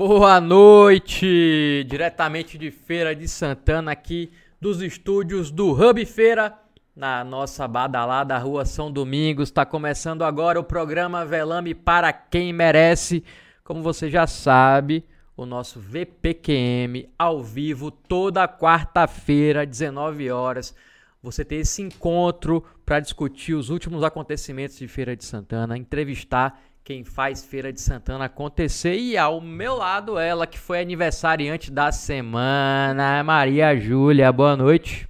Boa noite! Diretamente de Feira de Santana, aqui dos estúdios do Hub Feira, na nossa badalada Rua São Domingos. Está começando agora o programa Velame para quem merece. Como você já sabe, o nosso VPQM ao vivo toda quarta-feira, 19 horas. Você ter esse encontro para discutir os últimos acontecimentos de Feira de Santana, entrevistar quem faz Feira de Santana acontecer. E ao meu lado, ela que foi aniversariante da semana, Maria Júlia. Boa noite.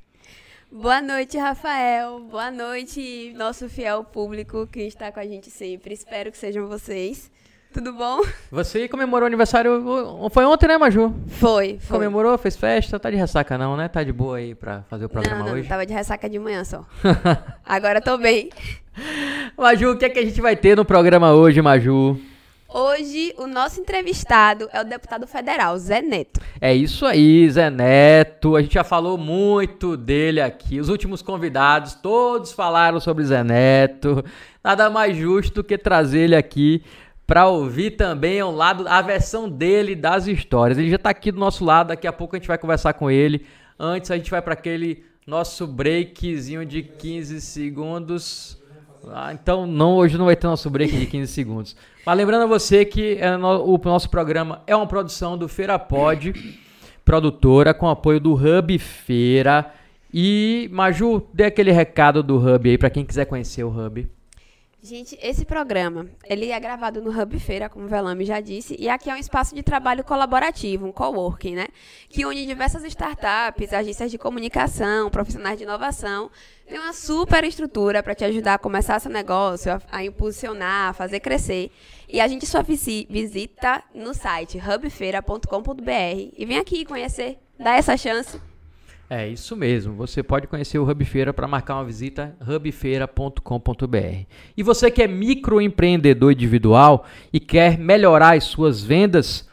Boa noite, Rafael. Boa noite, nosso fiel público que está com a gente sempre. Espero que sejam vocês. Tudo bom? Você comemorou o aniversário. Foi ontem, né, Maju? Foi, foi. Comemorou, fez festa. Tá de ressaca, não, né? Tá de boa aí pra fazer o programa não, não, hoje? Tava de ressaca de manhã só. Agora tô bem. Maju, o que é que a gente vai ter no programa hoje, Maju? Hoje, o nosso entrevistado é o deputado federal, Zé Neto. É isso aí, Zé Neto. A gente já falou muito dele aqui. Os últimos convidados, todos falaram sobre Zé Neto. Nada mais justo do que trazer ele aqui para ouvir também ao lado a versão dele das histórias. Ele já está aqui do nosso lado, daqui a pouco a gente vai conversar com ele. Antes a gente vai para aquele nosso breakzinho de 15 segundos. Ah, então não, hoje não vai ter nosso break de 15 segundos. Mas lembrando a você que é no, o nosso programa é uma produção do Feira Pod, produtora, com apoio do Hub Feira. E Maju, dê aquele recado do Hub aí para quem quiser conhecer o Hub. Gente, esse programa, ele é gravado no Hub Feira, como o Velame já disse, e aqui é um espaço de trabalho colaborativo, um coworking, né? Que une diversas startups, agências de comunicação, profissionais de inovação. Tem uma super estrutura para te ajudar a começar seu negócio, a, a, impulsionar, a fazer crescer. E a gente só visita no site hubfeira.com.br e vem aqui conhecer, dá essa chance. É isso mesmo. Você pode conhecer o Hub Feira para marcar uma visita hubfeira.com.br. E você que é microempreendedor individual e quer melhorar as suas vendas,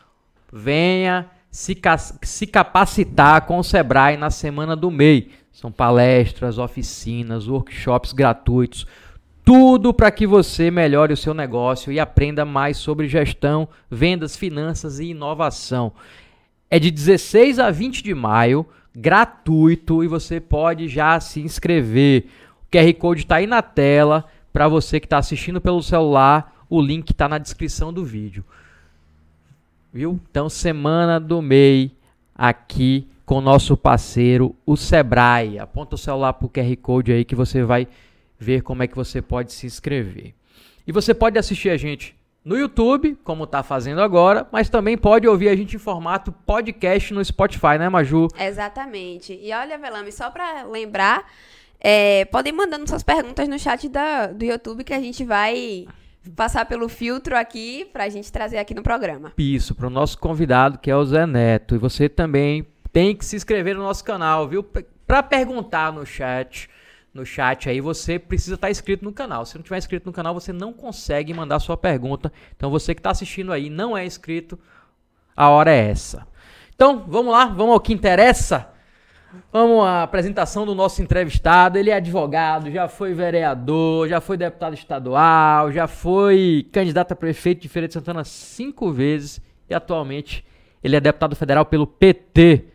venha se, se capacitar com o Sebrae na semana do MEI. São palestras, oficinas, workshops gratuitos, tudo para que você melhore o seu negócio e aprenda mais sobre gestão, vendas, finanças e inovação. É de 16 a 20 de maio gratuito e você pode já se inscrever. O QR Code está aí na tela para você que está assistindo pelo celular. O link está na descrição do vídeo. Viu? Então, semana do MEI aqui com o nosso parceiro, o Sebrae. Aponta o celular para o QR Code aí que você vai ver como é que você pode se inscrever. E você pode assistir a gente no YouTube, como está fazendo agora, mas também pode ouvir a gente em formato podcast no Spotify, né, Maju? Exatamente. E olha, Velame, só para lembrar, é, podem mandando suas perguntas no chat da, do YouTube que a gente vai passar pelo filtro aqui para a gente trazer aqui no programa. Isso, para o nosso convidado que é o Zé Neto. E você também tem que se inscrever no nosso canal, viu? Para perguntar no chat no chat aí, você precisa estar tá inscrito no canal. Se não tiver inscrito no canal, você não consegue mandar sua pergunta. Então você que está assistindo aí não é inscrito, a hora é essa. Então, vamos lá, vamos ao que interessa. Vamos à apresentação do nosso entrevistado. Ele é advogado, já foi vereador, já foi deputado estadual, já foi candidato a prefeito de Feira de Santana cinco vezes e atualmente ele é deputado federal pelo PT.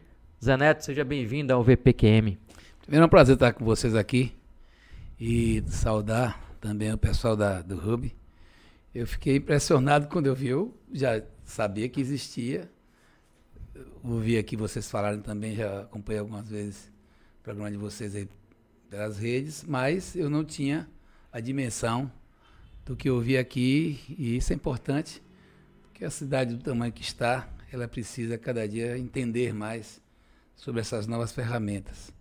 Zé Neto, seja bem-vindo ao VPQM. Primeiro é um prazer estar com vocês aqui e saudar também o pessoal da, do Hub. Eu fiquei impressionado quando eu vi, eu já sabia que existia. Ouvi aqui vocês falarem também, já acompanhei algumas vezes o programa de vocês aí pelas redes, mas eu não tinha a dimensão do que eu vi aqui e isso é importante, porque a cidade do tamanho que está, ela precisa cada dia entender mais sobre essas novas ferramentas.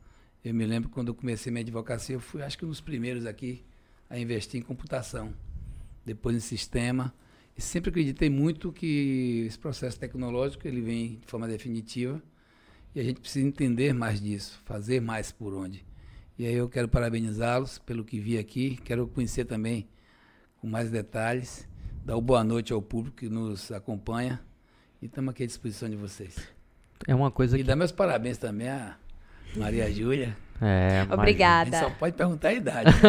Eu me lembro quando eu comecei minha advocacia, eu fui acho que um dos primeiros aqui a investir em computação, depois em sistema. E sempre acreditei muito que esse processo tecnológico ele vem de forma definitiva e a gente precisa entender mais disso, fazer mais por onde. E aí eu quero parabenizá-los pelo que vi aqui, quero conhecer também com mais detalhes, dar uma boa noite ao público que nos acompanha e estamos aqui à disposição de vocês. É uma coisa e que... dar meus parabéns também a Maria Júlia. É, Obrigada. Só pode perguntar a idade.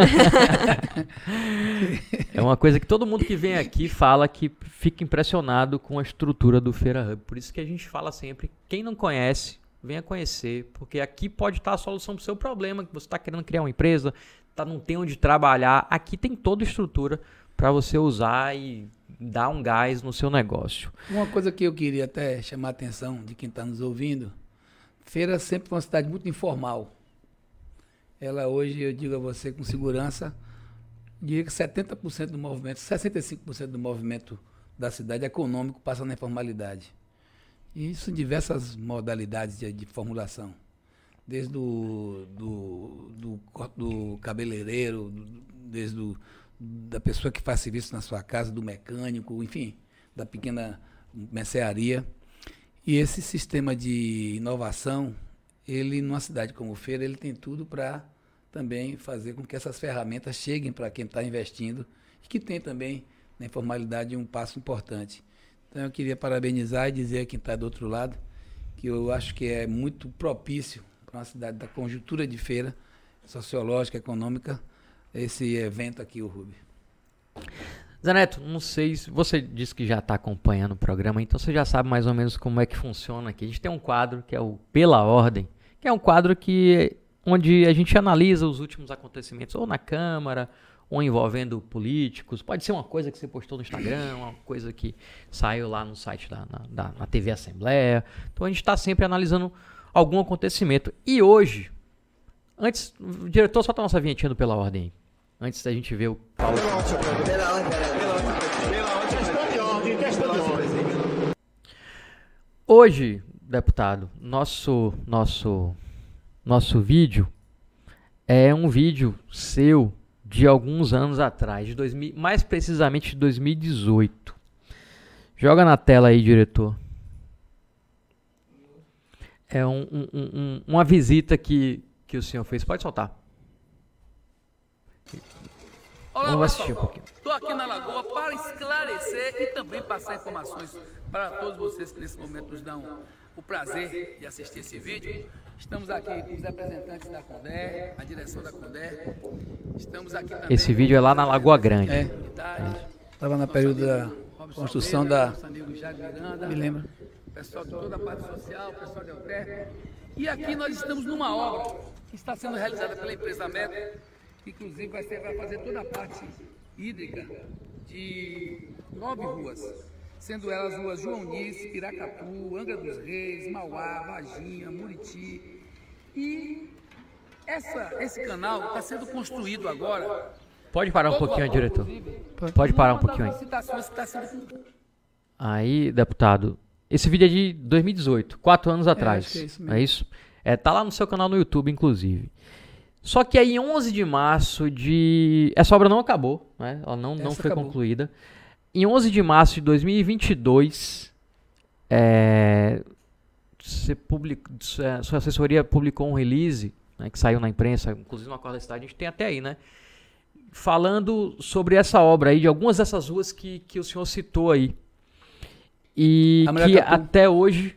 É uma coisa que todo mundo que vem aqui fala que fica impressionado com a estrutura do Feira Hub. Por isso que a gente fala sempre, quem não conhece, venha conhecer, porque aqui pode estar a solução para o seu problema, que você está querendo criar uma empresa, tá, não tem onde trabalhar. Aqui tem toda a estrutura para você usar e dar um gás no seu negócio. Uma coisa que eu queria até chamar a atenção de quem está nos ouvindo, Feira sempre foi uma cidade muito informal. Ela hoje, eu digo a você com segurança, diria que 70% do movimento, 65% do movimento da cidade econômico passa na informalidade. E isso em diversas modalidades de, de formulação. Desde o do, do, do cabeleireiro, desde o, da pessoa que faz serviço na sua casa, do mecânico, enfim, da pequena mercearia. E esse sistema de inovação, ele numa cidade como Feira, ele tem tudo para também fazer com que essas ferramentas cheguem para quem está investindo e que tem também na informalidade um passo importante. Então eu queria parabenizar e dizer a quem está do outro lado que eu acho que é muito propício para uma cidade da conjuntura de feira sociológica, econômica, esse evento aqui, o Rubi. Zaneto, não sei se você disse que já está acompanhando o programa, então você já sabe mais ou menos como é que funciona aqui. A gente tem um quadro que é o Pela Ordem, que é um quadro que onde a gente analisa os últimos acontecimentos, ou na Câmara, ou envolvendo políticos. Pode ser uma coisa que você postou no Instagram, uma coisa que saiu lá no site da na, da, na TV Assembleia. Então a gente está sempre analisando algum acontecimento. E hoje, antes, diretor, solta a nossa vinhetinha do Pela Ordem Antes da gente ver o Paulo. Hoje, deputado, nosso nosso nosso vídeo é um vídeo seu de alguns anos atrás, de 2000, mais precisamente de 2018. Joga na tela aí, diretor. É um, um, um, uma visita que, que o senhor fez. Pode soltar. Olá, Vamos assistir um pouquinho. Estou aqui na Lagoa para esclarecer e também passar informações para todos vocês que nesse momento nos dão o prazer de assistir esse vídeo. Estamos aqui com os representantes da Condé, a direção da Condé. Estamos aqui também. Esse vídeo é lá na Lagoa Grande. É. Estava na período da construção da. Me lembra. Pessoal de toda a parte social, pessoal de Alter. E aqui nós estamos numa obra que está sendo realizada pela empresa Meta, inclusive vai, ser, vai fazer toda a parte hídrica de nove ruas sendo elas ruas João Nice, Piracatu, Angra dos Reis, Mauá, Varginha, Muriti. E essa, esse canal está sendo construído agora. Pode parar um pouquinho, diretor. Pode parar um pouquinho aí. Tá aí, deputado, esse vídeo é de 2018, quatro anos atrás. É, é isso, mesmo. é isso? É, tá lá no seu canal no YouTube, inclusive. Só que aí, 11 de março de... Essa obra não acabou, né? Ela não, não foi acabou. concluída. Em 11 de março de 2022, é, você public, sua assessoria publicou um release né, que saiu na imprensa, inclusive no Acordo da Cidade, a gente tem até aí, né? Falando sobre essa obra aí, de algumas dessas ruas que, que o senhor citou aí. E que até hoje.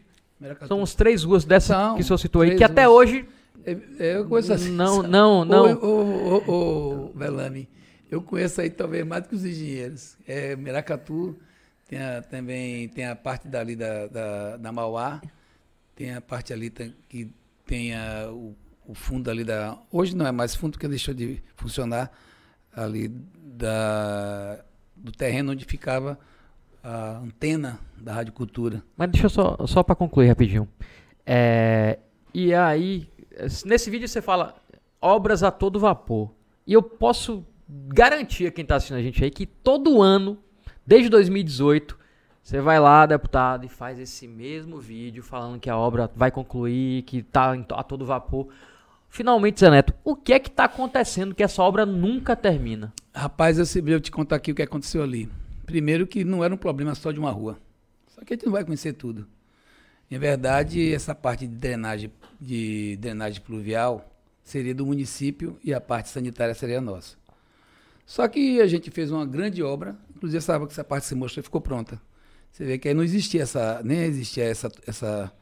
São as três ruas dessas que o senhor citou aí, que até hoje. É, é coisa assim. Não, não, não. Ô, Velame, eu conheço aí talvez mais do que os engenheiros. É, Miracatu, tem a, também tem a parte dali da, da, da Mauá, tem a parte ali que tem a, o, o, fundo ali da. Hoje não é mais fundo porque deixou de funcionar ali da, do terreno onde ficava a antena da Rádio Cultura. Mas deixa eu só, só para concluir rapidinho. É, e aí, nesse vídeo você fala obras a todo vapor. E eu posso garantir a quem está assistindo a gente aí que todo ano, desde 2018, você vai lá, deputado, e faz esse mesmo vídeo falando que a obra vai concluir, que está a todo vapor. Finalmente, Zé Neto, o que é que está acontecendo que essa obra nunca termina? Rapaz, eu eu te contar aqui o que aconteceu ali. Primeiro que não era um problema só de uma rua. Só que a gente não vai conhecer tudo. Em verdade, essa parte de drenagem, de drenagem pluvial seria do município e a parte sanitária seria nossa. Só que a gente fez uma grande obra, inclusive essa, essa parte se mostrou ficou pronta. Você vê que aí não existia essa, nem existia essa, essa,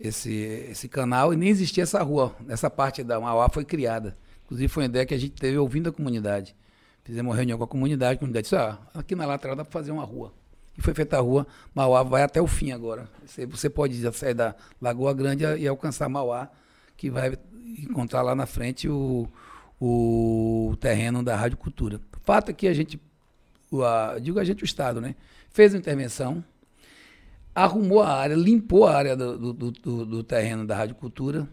esse, esse canal e nem existia essa rua. Essa parte da Mauá foi criada. Inclusive foi uma ideia que a gente teve ouvindo a comunidade. Fizemos uma reunião com a comunidade, a comunidade disse, ah, aqui na lateral dá para fazer uma rua. E foi feita a rua, Mauá vai até o fim agora. Você, você pode sair da Lagoa Grande e alcançar Mauá, que vai encontrar lá na frente o, o terreno da Rádio Cultura. Fato é que a gente, a, digo a gente, o Estado, né? Fez uma intervenção, arrumou a área, limpou a área do, do, do, do terreno da Rádio Cultura,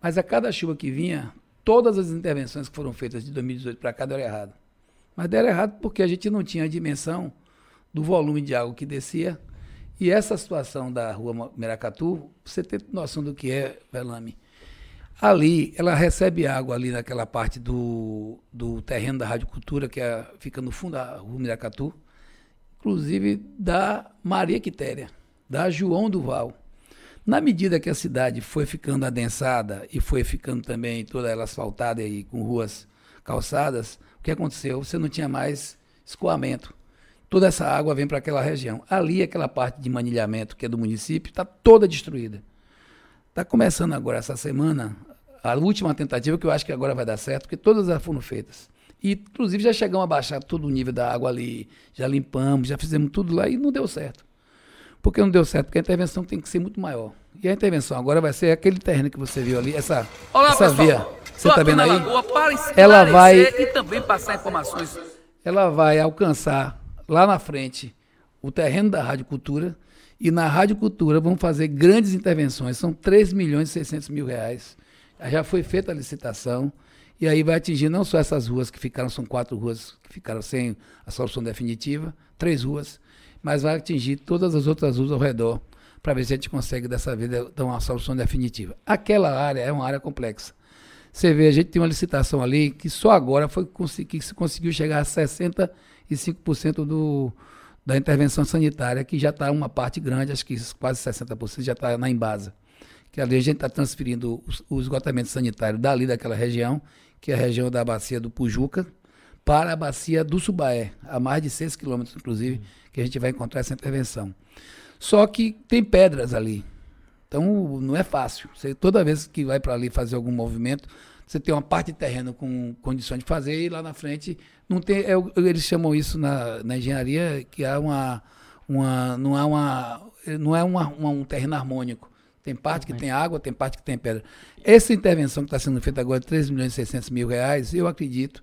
mas a cada chuva que vinha, todas as intervenções que foram feitas de 2018 para cá deram errado. Mas deram errado porque a gente não tinha a dimensão do volume de água que descia. E essa situação da rua Meracatu, você ter noção do que é Velame. Ali, ela recebe água ali naquela parte do, do terreno da Rádio Cultura, que é, fica no fundo da rua Miracatu, inclusive da Maria Quitéria, da João Duval. Na medida que a cidade foi ficando adensada e foi ficando também toda ela asfaltada e com ruas calçadas, o que aconteceu? Você não tinha mais escoamento. Toda essa água vem para aquela região. Ali, aquela parte de manilhamento que é do município, está toda destruída. Está começando agora essa semana a última tentativa, que eu acho que agora vai dar certo, porque todas já foram feitas. E, inclusive, já chegamos a baixar todo o nível da água ali, já limpamos, já fizemos tudo lá e não deu certo. Por que não deu certo? Porque a intervenção tem que ser muito maior. E a intervenção agora vai ser aquele terreno que você viu ali, essa, Olá, essa pessoal. via. Você está vendo aí? Lagoa para Ela vai, e também passar informações. ela vai alcançar lá na frente o terreno da Rádio Cultura. E na Rádio Cultura vão fazer grandes intervenções. São 3 milhões e 600 mil reais. Já foi feita a licitação. E aí vai atingir não só essas ruas que ficaram, são quatro ruas que ficaram sem a solução definitiva, três ruas, mas vai atingir todas as outras ruas ao redor, para ver se a gente consegue dessa vez dar uma solução definitiva. Aquela área é uma área complexa. Você vê, a gente tem uma licitação ali que só agora foi que se conseguiu chegar a 65% do, da intervenção sanitária, que já está uma parte grande, acho que quase 60% já está na Embasa. Que ali a gente está transferindo o, o esgotamento sanitário dali daquela região, que é a região da bacia do Pujuca, para a bacia do Subaé, a mais de 6 quilômetros, inclusive, que a gente vai encontrar essa intervenção. Só que tem pedras ali. Então não é fácil. Você, toda vez que vai para ali fazer algum movimento, você tem uma parte de terreno com condições de fazer e lá na frente não tem. É, eles chamam isso na, na engenharia que há uma, uma não há uma não é uma, uma, um terreno harmônico. Tem parte que tem água, tem parte que tem pedra. Essa intervenção que está sendo feita agora, 3 milhões e 600 mil reais, eu acredito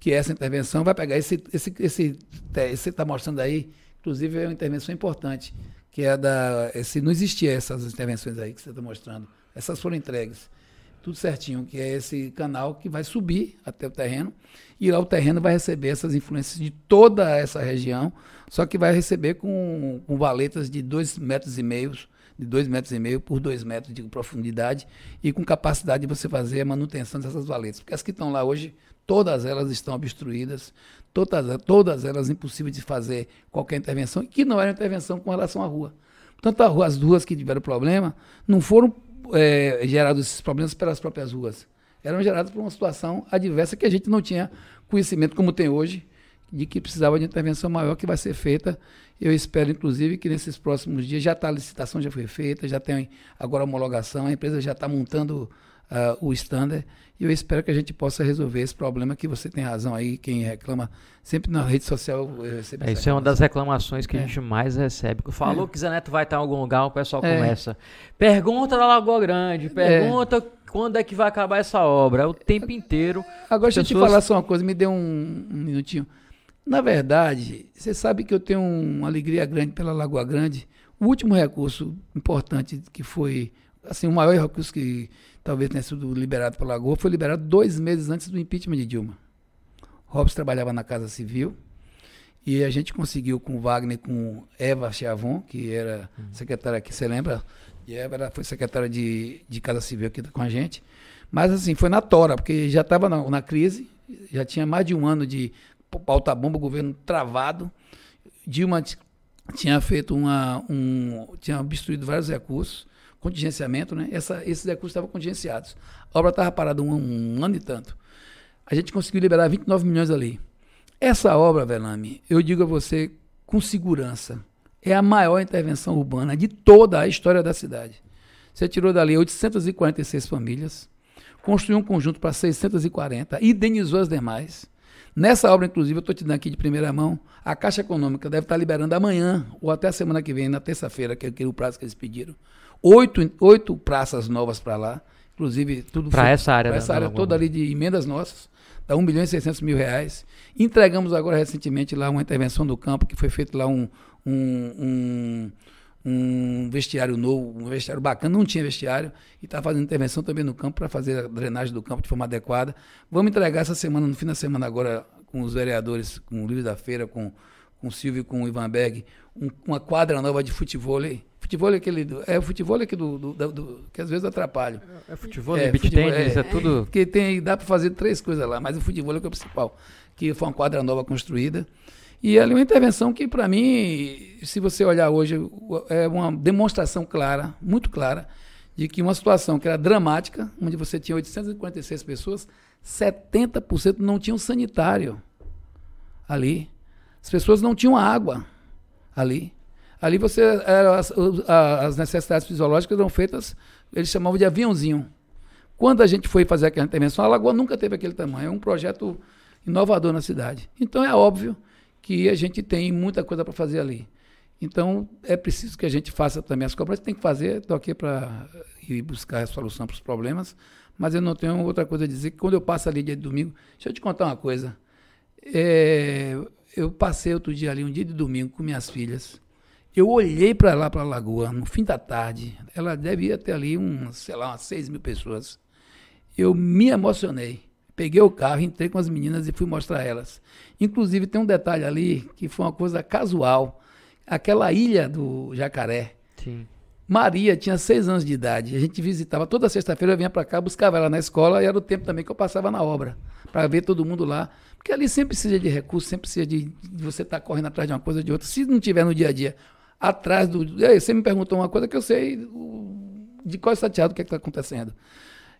que essa intervenção vai pegar esse, esse, esse, esse está mostrando aí, inclusive é uma intervenção importante, que é da, esse, não existia essas intervenções aí que você está mostrando, essas foram entregues, tudo certinho, que é esse canal que vai subir até o terreno, e lá o terreno vai receber essas influências de toda essa região, só que vai receber com, com valetas de dois metros e meio de dois metros e meio por dois metros de profundidade e com capacidade de você fazer a manutenção dessas valetas. Porque as que estão lá hoje, todas elas estão obstruídas, todas, todas elas impossíveis de fazer qualquer intervenção, que não era intervenção com relação à rua. Portanto, rua, as duas que tiveram problema não foram é, gerados esses problemas pelas próprias ruas. Eram gerados por uma situação adversa que a gente não tinha conhecimento como tem hoje, de que precisava de intervenção maior que vai ser feita. Eu espero, inclusive, que nesses próximos dias já está a licitação, já foi feita, já tem agora a homologação, a empresa já está montando uh, o standard. E eu espero que a gente possa resolver esse problema que você tem razão aí, quem reclama sempre na rede social. É, isso é uma das reclamações que é. a gente mais recebe. Falou é. que Zé Neto vai estar em algum lugar, o pessoal é. começa. Pergunta da Lagoa Grande, pergunta quando é que vai acabar essa obra. É o tempo inteiro. Agora, deixa eu te falar só uma coisa, me dê um, um minutinho. Na verdade, você sabe que eu tenho uma alegria grande pela Lagoa Grande. O último recurso importante que foi, assim, o maior recurso que talvez tenha sido liberado pela Lagoa foi liberado dois meses antes do impeachment de Dilma. Robson trabalhava na Casa Civil e a gente conseguiu com Wagner, com Eva Chiavon, que era uhum. secretária aqui, você lembra? E Eva foi secretária de, de Casa Civil aqui com a gente. Mas assim, foi na tora, porque já estava na, na crise, já tinha mais de um ano de pauta-bomba, o governo travado. Dilma tinha feito uma. Um, tinha obstruído vários recursos, contingenciamento, né? Essa, esses recursos estavam contingenciados. A obra estava parada um, um, ano e tanto. A gente conseguiu liberar 29 milhões ali. Essa obra, Velame, eu digo a você com segurança, é a maior intervenção urbana de toda a história da cidade. Você tirou dali 846 famílias, construiu um conjunto para 640, indenizou as demais Nessa obra, inclusive, eu estou te dando aqui de primeira mão, a Caixa Econômica deve estar liberando amanhã ou até a semana que vem, na terça-feira, que é o prazo que eles pediram, oito, oito praças novas para lá, inclusive tudo Para essa área. Para essa área toda ali de emendas nossas, dá 1 milhão e 600 mil reais. Entregamos agora recentemente lá uma intervenção do campo, que foi feito lá um, um, um um vestiário novo, um vestiário bacana, não tinha vestiário, e está fazendo intervenção também no campo para fazer a drenagem do campo de forma adequada. Vamos entregar essa semana, no fim da semana agora, com os vereadores, com o Luiz da Feira, com, com o Silvio e com o Ivan Berg, um, uma quadra nova de futebol. Futebol é aquele. É o futebol aqui do, do, do, do, que às vezes atrapalha. É, é futebol, é, beat tênis, é, é, tudo. Porque tem, dá para fazer três coisas lá, mas o futebol é, que é o principal. Que foi uma quadra nova construída. E ali uma intervenção que, para mim, se você olhar hoje, é uma demonstração clara, muito clara, de que uma situação que era dramática, onde você tinha 846 pessoas, 70% não tinham sanitário ali. As pessoas não tinham água ali. Ali você era, as, as necessidades fisiológicas eram feitas, eles chamavam de aviãozinho. Quando a gente foi fazer aquela intervenção, a lagoa nunca teve aquele tamanho. É um projeto inovador na cidade. Então é óbvio que a gente tem muita coisa para fazer ali. Então, é preciso que a gente faça também as cobranças, tem que fazer, estou aqui para ir buscar a solução para os problemas, mas eu não tenho outra coisa a dizer, que quando eu passo ali dia de domingo, deixa eu te contar uma coisa, é, eu passei outro dia ali, um dia de domingo, com minhas filhas, eu olhei para lá, para a lagoa, no fim da tarde, ela devia ter ali, um, sei lá, umas 6 mil pessoas, eu me emocionei, Peguei o carro, entrei com as meninas e fui mostrar elas. Inclusive, tem um detalhe ali que foi uma coisa casual. Aquela ilha do Jacaré. Sim. Maria tinha seis anos de idade. A gente visitava toda sexta-feira, eu vinha para cá, buscava ela na escola e era o tempo também que eu passava na obra, para ver todo mundo lá. Porque ali sempre precisa de recursos, sempre precisa de, de você estar tá correndo atrás de uma coisa ou de outra. Se não tiver no dia a dia, atrás do. Aí, você me perguntou uma coisa que eu sei de qual é o que é está acontecendo.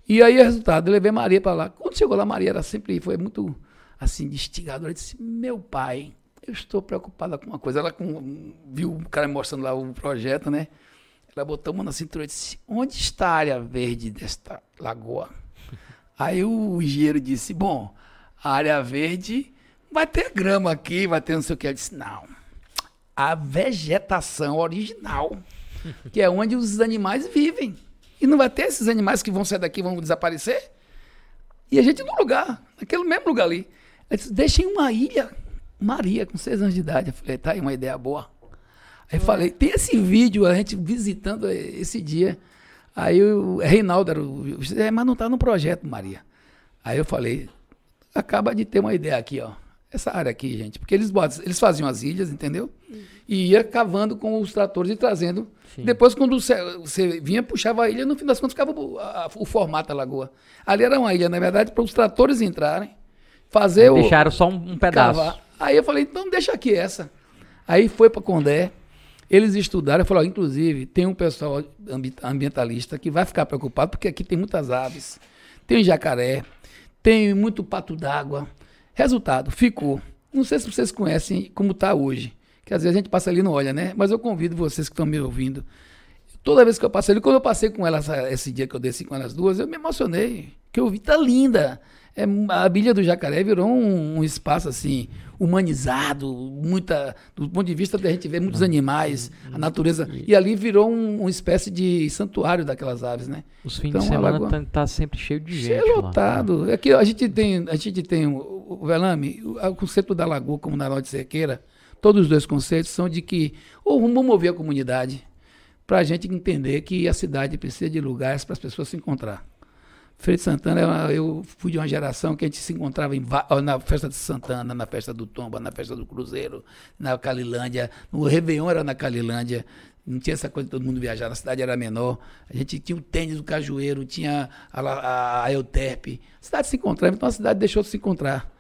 E aí, resultado, eu levei Maria para lá. Quando chegou lá, Maria era sempre, foi muito, assim, instigadora. Ela disse, meu pai, eu estou preocupada com uma coisa. Ela com, viu o cara mostrando lá o projeto, né? Ela botou a mão na cintura e disse, onde está a área verde desta lagoa? Aí o engenheiro disse, bom, a área verde vai ter grama aqui, vai ter não sei o que. Ela disse, não, a vegetação original, que é onde os animais vivem. E não vai ter esses animais que vão sair daqui vão desaparecer? E a gente no lugar, naquele mesmo lugar ali. Ele disse, deixem uma ilha. Maria, com seis anos de idade. Eu falei, tá aí uma ideia boa. Aí falei, tem esse vídeo, a gente visitando esse dia. Aí o Reinaldo era o. É, mas não está no projeto, Maria. Aí eu falei, acaba de ter uma ideia aqui, ó. Essa área aqui, gente. Porque eles, botam, eles faziam as ilhas, entendeu? E ia cavando com os tratores e trazendo Sim. Depois, quando você, você, vinha, puxava a ilha, no fim das contas ficava o, a, o formato da lagoa. Ali era uma ilha, na verdade, para os tratores entrarem, fazer Deixaram o. Deixaram só um, um pedaço. Cavar. Aí eu falei, então deixa aqui essa. Aí foi para Condé, eles estudaram, eu falei, inclusive, tem um pessoal ambientalista que vai ficar preocupado, porque aqui tem muitas aves, tem jacaré, tem muito pato d'água. Resultado, ficou. Não sei se vocês conhecem como está hoje que às vezes a gente passa ali e não olha, né? Mas eu convido vocês que estão me ouvindo. Toda vez que eu passei ali, quando eu passei com elas, esse dia que eu desci com elas duas, eu me emocionei. Que eu vi, tá linda. É, a Bilha do Jacaré virou um, um, espaço assim, humanizado, muita. Do ponto de vista da gente ver muitos animais, a natureza. E ali virou um, uma espécie de santuário daquelas aves, né? Os fins então, de semana lagoa, tá, tá, sempre cheio de gente. Cheio lotado. Aqui a gente tem, a gente tem o, Velame, o, conceito da lagoa como na de Cerqueira Todos os dois conceitos são de que ou vamos mover a comunidade para a gente entender que a cidade precisa de lugares para as pessoas se encontrar. Feira de Santana, eu fui de uma geração que a gente se encontrava em, na festa de Santana, na festa do Tomba, na festa do Cruzeiro, na Calilândia. No Réveillon era na Calilândia. Não tinha essa coisa de todo mundo viajar, a cidade era menor. A gente tinha o tênis do Cajueiro, tinha a, a, a Euterpe. A cidade se encontrava, então a cidade deixou de se encontrar.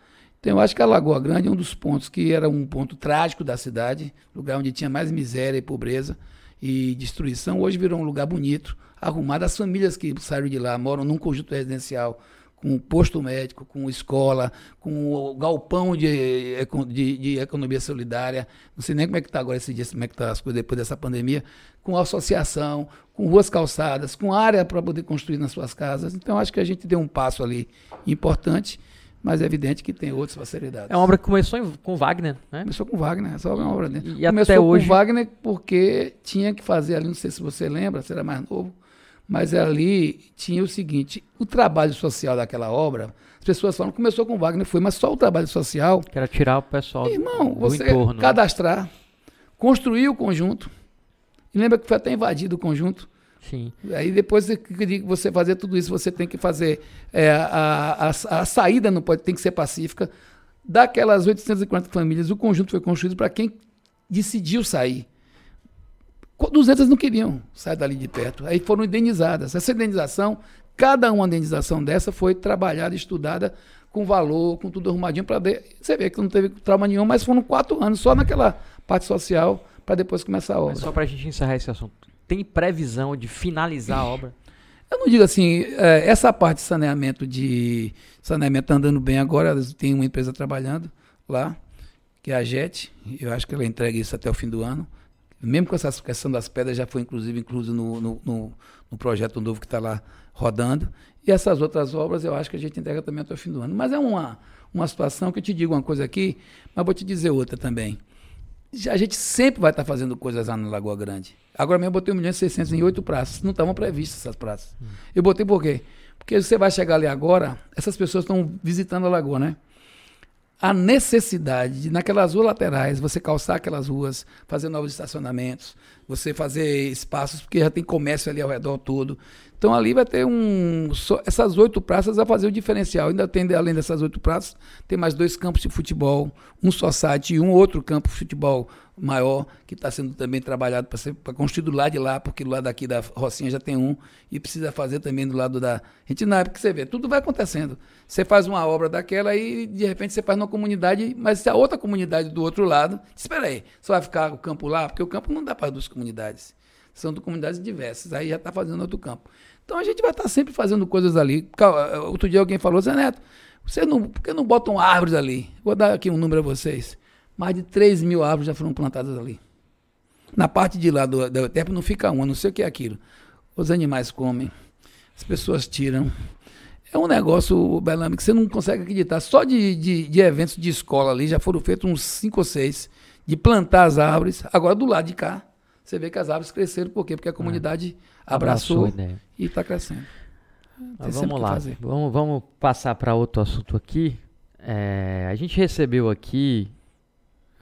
Então, eu acho que a Lagoa Grande é um dos pontos que era um ponto trágico da cidade, lugar onde tinha mais miséria e pobreza e destruição. Hoje virou um lugar bonito, arrumado. As famílias que saíram de lá moram num conjunto residencial com posto médico, com escola, com galpão de, de, de, economia solidária. Não sei nem como é que está agora esse dia, como é que está as coisas depois dessa pandemia, com associação, com ruas calçadas, com área para poder construir nas suas casas. Então, acho que a gente deu um passo ali importante mas é evidente que tem outras facilidades. É uma obra que começou em, com Wagner, né? Começou com Wagner, essa obra é uma obra dele. E Começou até com hoje- Wagner porque tinha que fazer ali, não sei se você lembra, era mais novo, mas ali tinha o seguinte, o trabalho social daquela obra, as pessoas falam, começou com Wagner, foi, mas só o trabalho social, Que era tirar o pessoal irmão, do você entorno. cadastrar, construir o conjunto, e lembra que foi até invadido o conjunto, Sim. Aí depois de que você fazer tudo isso, você tem que fazer é, a, a, a saída não pode tem que ser pacífica. Daquelas 840 famílias, o conjunto foi construído para quem decidiu sair. Co- 200 não queriam sair dali de perto. Aí foram indenizadas. Essa indenização, cada uma indenização dessa foi trabalhada, estudada com valor, com tudo arrumadinho para você vê que não teve trauma nenhum, mas foram quatro anos só naquela parte social para depois começar a obra. Mas só pra gente encerrar esse assunto. Tem previsão de finalizar a obra? Eu não digo assim, é, essa parte de saneamento de saneamento tá andando bem agora, tem uma empresa trabalhando lá, que é a JET, eu acho que ela entrega isso até o fim do ano. Mesmo com essa questão das pedras, já foi inclusive incluso no, no, no- no projeto novo que está lá rodando. E essas outras obras eu acho que a gente entrega também até o fim do ano. Mas é uma, uma situação que eu te digo uma coisa aqui, mas vou te dizer outra também. A gente sempre vai estar fazendo coisas lá na Lagoa Grande. Agora mesmo eu botei 1 milhão e 600 em oito praças. Não estavam previstas essas praças. Eu botei por quê? Porque você vai chegar ali agora, essas pessoas estão visitando a Lagoa, né? A necessidade de, naquelas ruas laterais, você calçar aquelas ruas, fazer novos estacionamentos, você fazer espaços, porque já tem comércio ali ao redor todo. Então ali vai ter um. essas oito praças vai fazer o diferencial. Ainda tem, além dessas oito praças, tem mais dois campos de futebol, um só site e um outro campo de futebol maior, que está sendo também trabalhado para ser pra construir do lado de lá, porque do lado daqui da Rocinha já tem um, e precisa fazer também do lado da. A gente na época que você vê, tudo vai acontecendo. Você faz uma obra daquela e de repente você faz numa comunidade, mas se a outra comunidade do outro lado, espera aí, só vai ficar o campo lá, porque o campo não dá para duas comunidades. São de comunidades diversas, aí já está fazendo outro campo. Então a gente vai estar sempre fazendo coisas ali. Cal- Outro dia alguém falou, Zé Neto, você não, por que não botam árvores ali? Vou dar aqui um número a vocês. Mais de 3 mil árvores já foram plantadas ali. Na parte de lá do, da Euterpe não fica uma, não sei o que é aquilo. Os animais comem, as pessoas tiram. É um negócio, Belame, que você não consegue acreditar. Só de, de, de eventos de escola ali já foram feitos uns cinco ou seis de plantar as árvores. Agora, do lado de cá, você vê que as árvores cresceram. Por quê? Porque a comunidade abraçou, É. Abraçou a ideia. e está crescendo. Tem vamos lá, vamos, vamos passar para outro assunto aqui. É, a gente recebeu aqui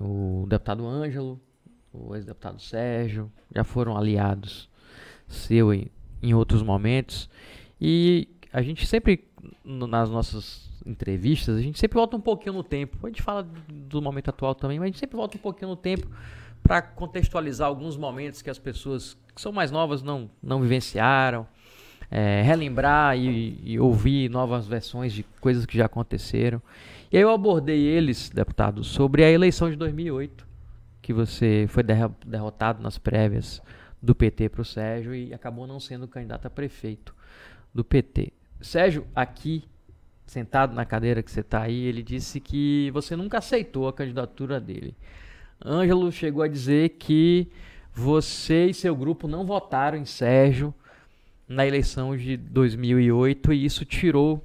o deputado Ângelo, o ex-deputado Sérgio, já foram aliados seu em, em outros momentos. E a gente sempre, no- nas nossas entrevistas, a gente sempre volta um pouquinho no tempo. A gente fala do momento atual também, mas a gente sempre volta um pouquinho no tempo para contextualizar alguns momentos que as pessoas que são mais novas não, não vivenciaram é, relembrar e, e ouvir novas versões de coisas que já aconteceram. E aí eu abordei eles, deputado, sobre a eleição de 2008, que você foi derro- derrotado nas prévias do PT para o Sérgio e acabou não sendo candidato a prefeito do PT. Sérgio, aqui, sentado na cadeira que você está aí, ele disse que você nunca aceitou a candidatura dele. Ângelo chegou a dizer que você e seu grupo não votaram em Sérgio na eleição de 2008 e isso tirou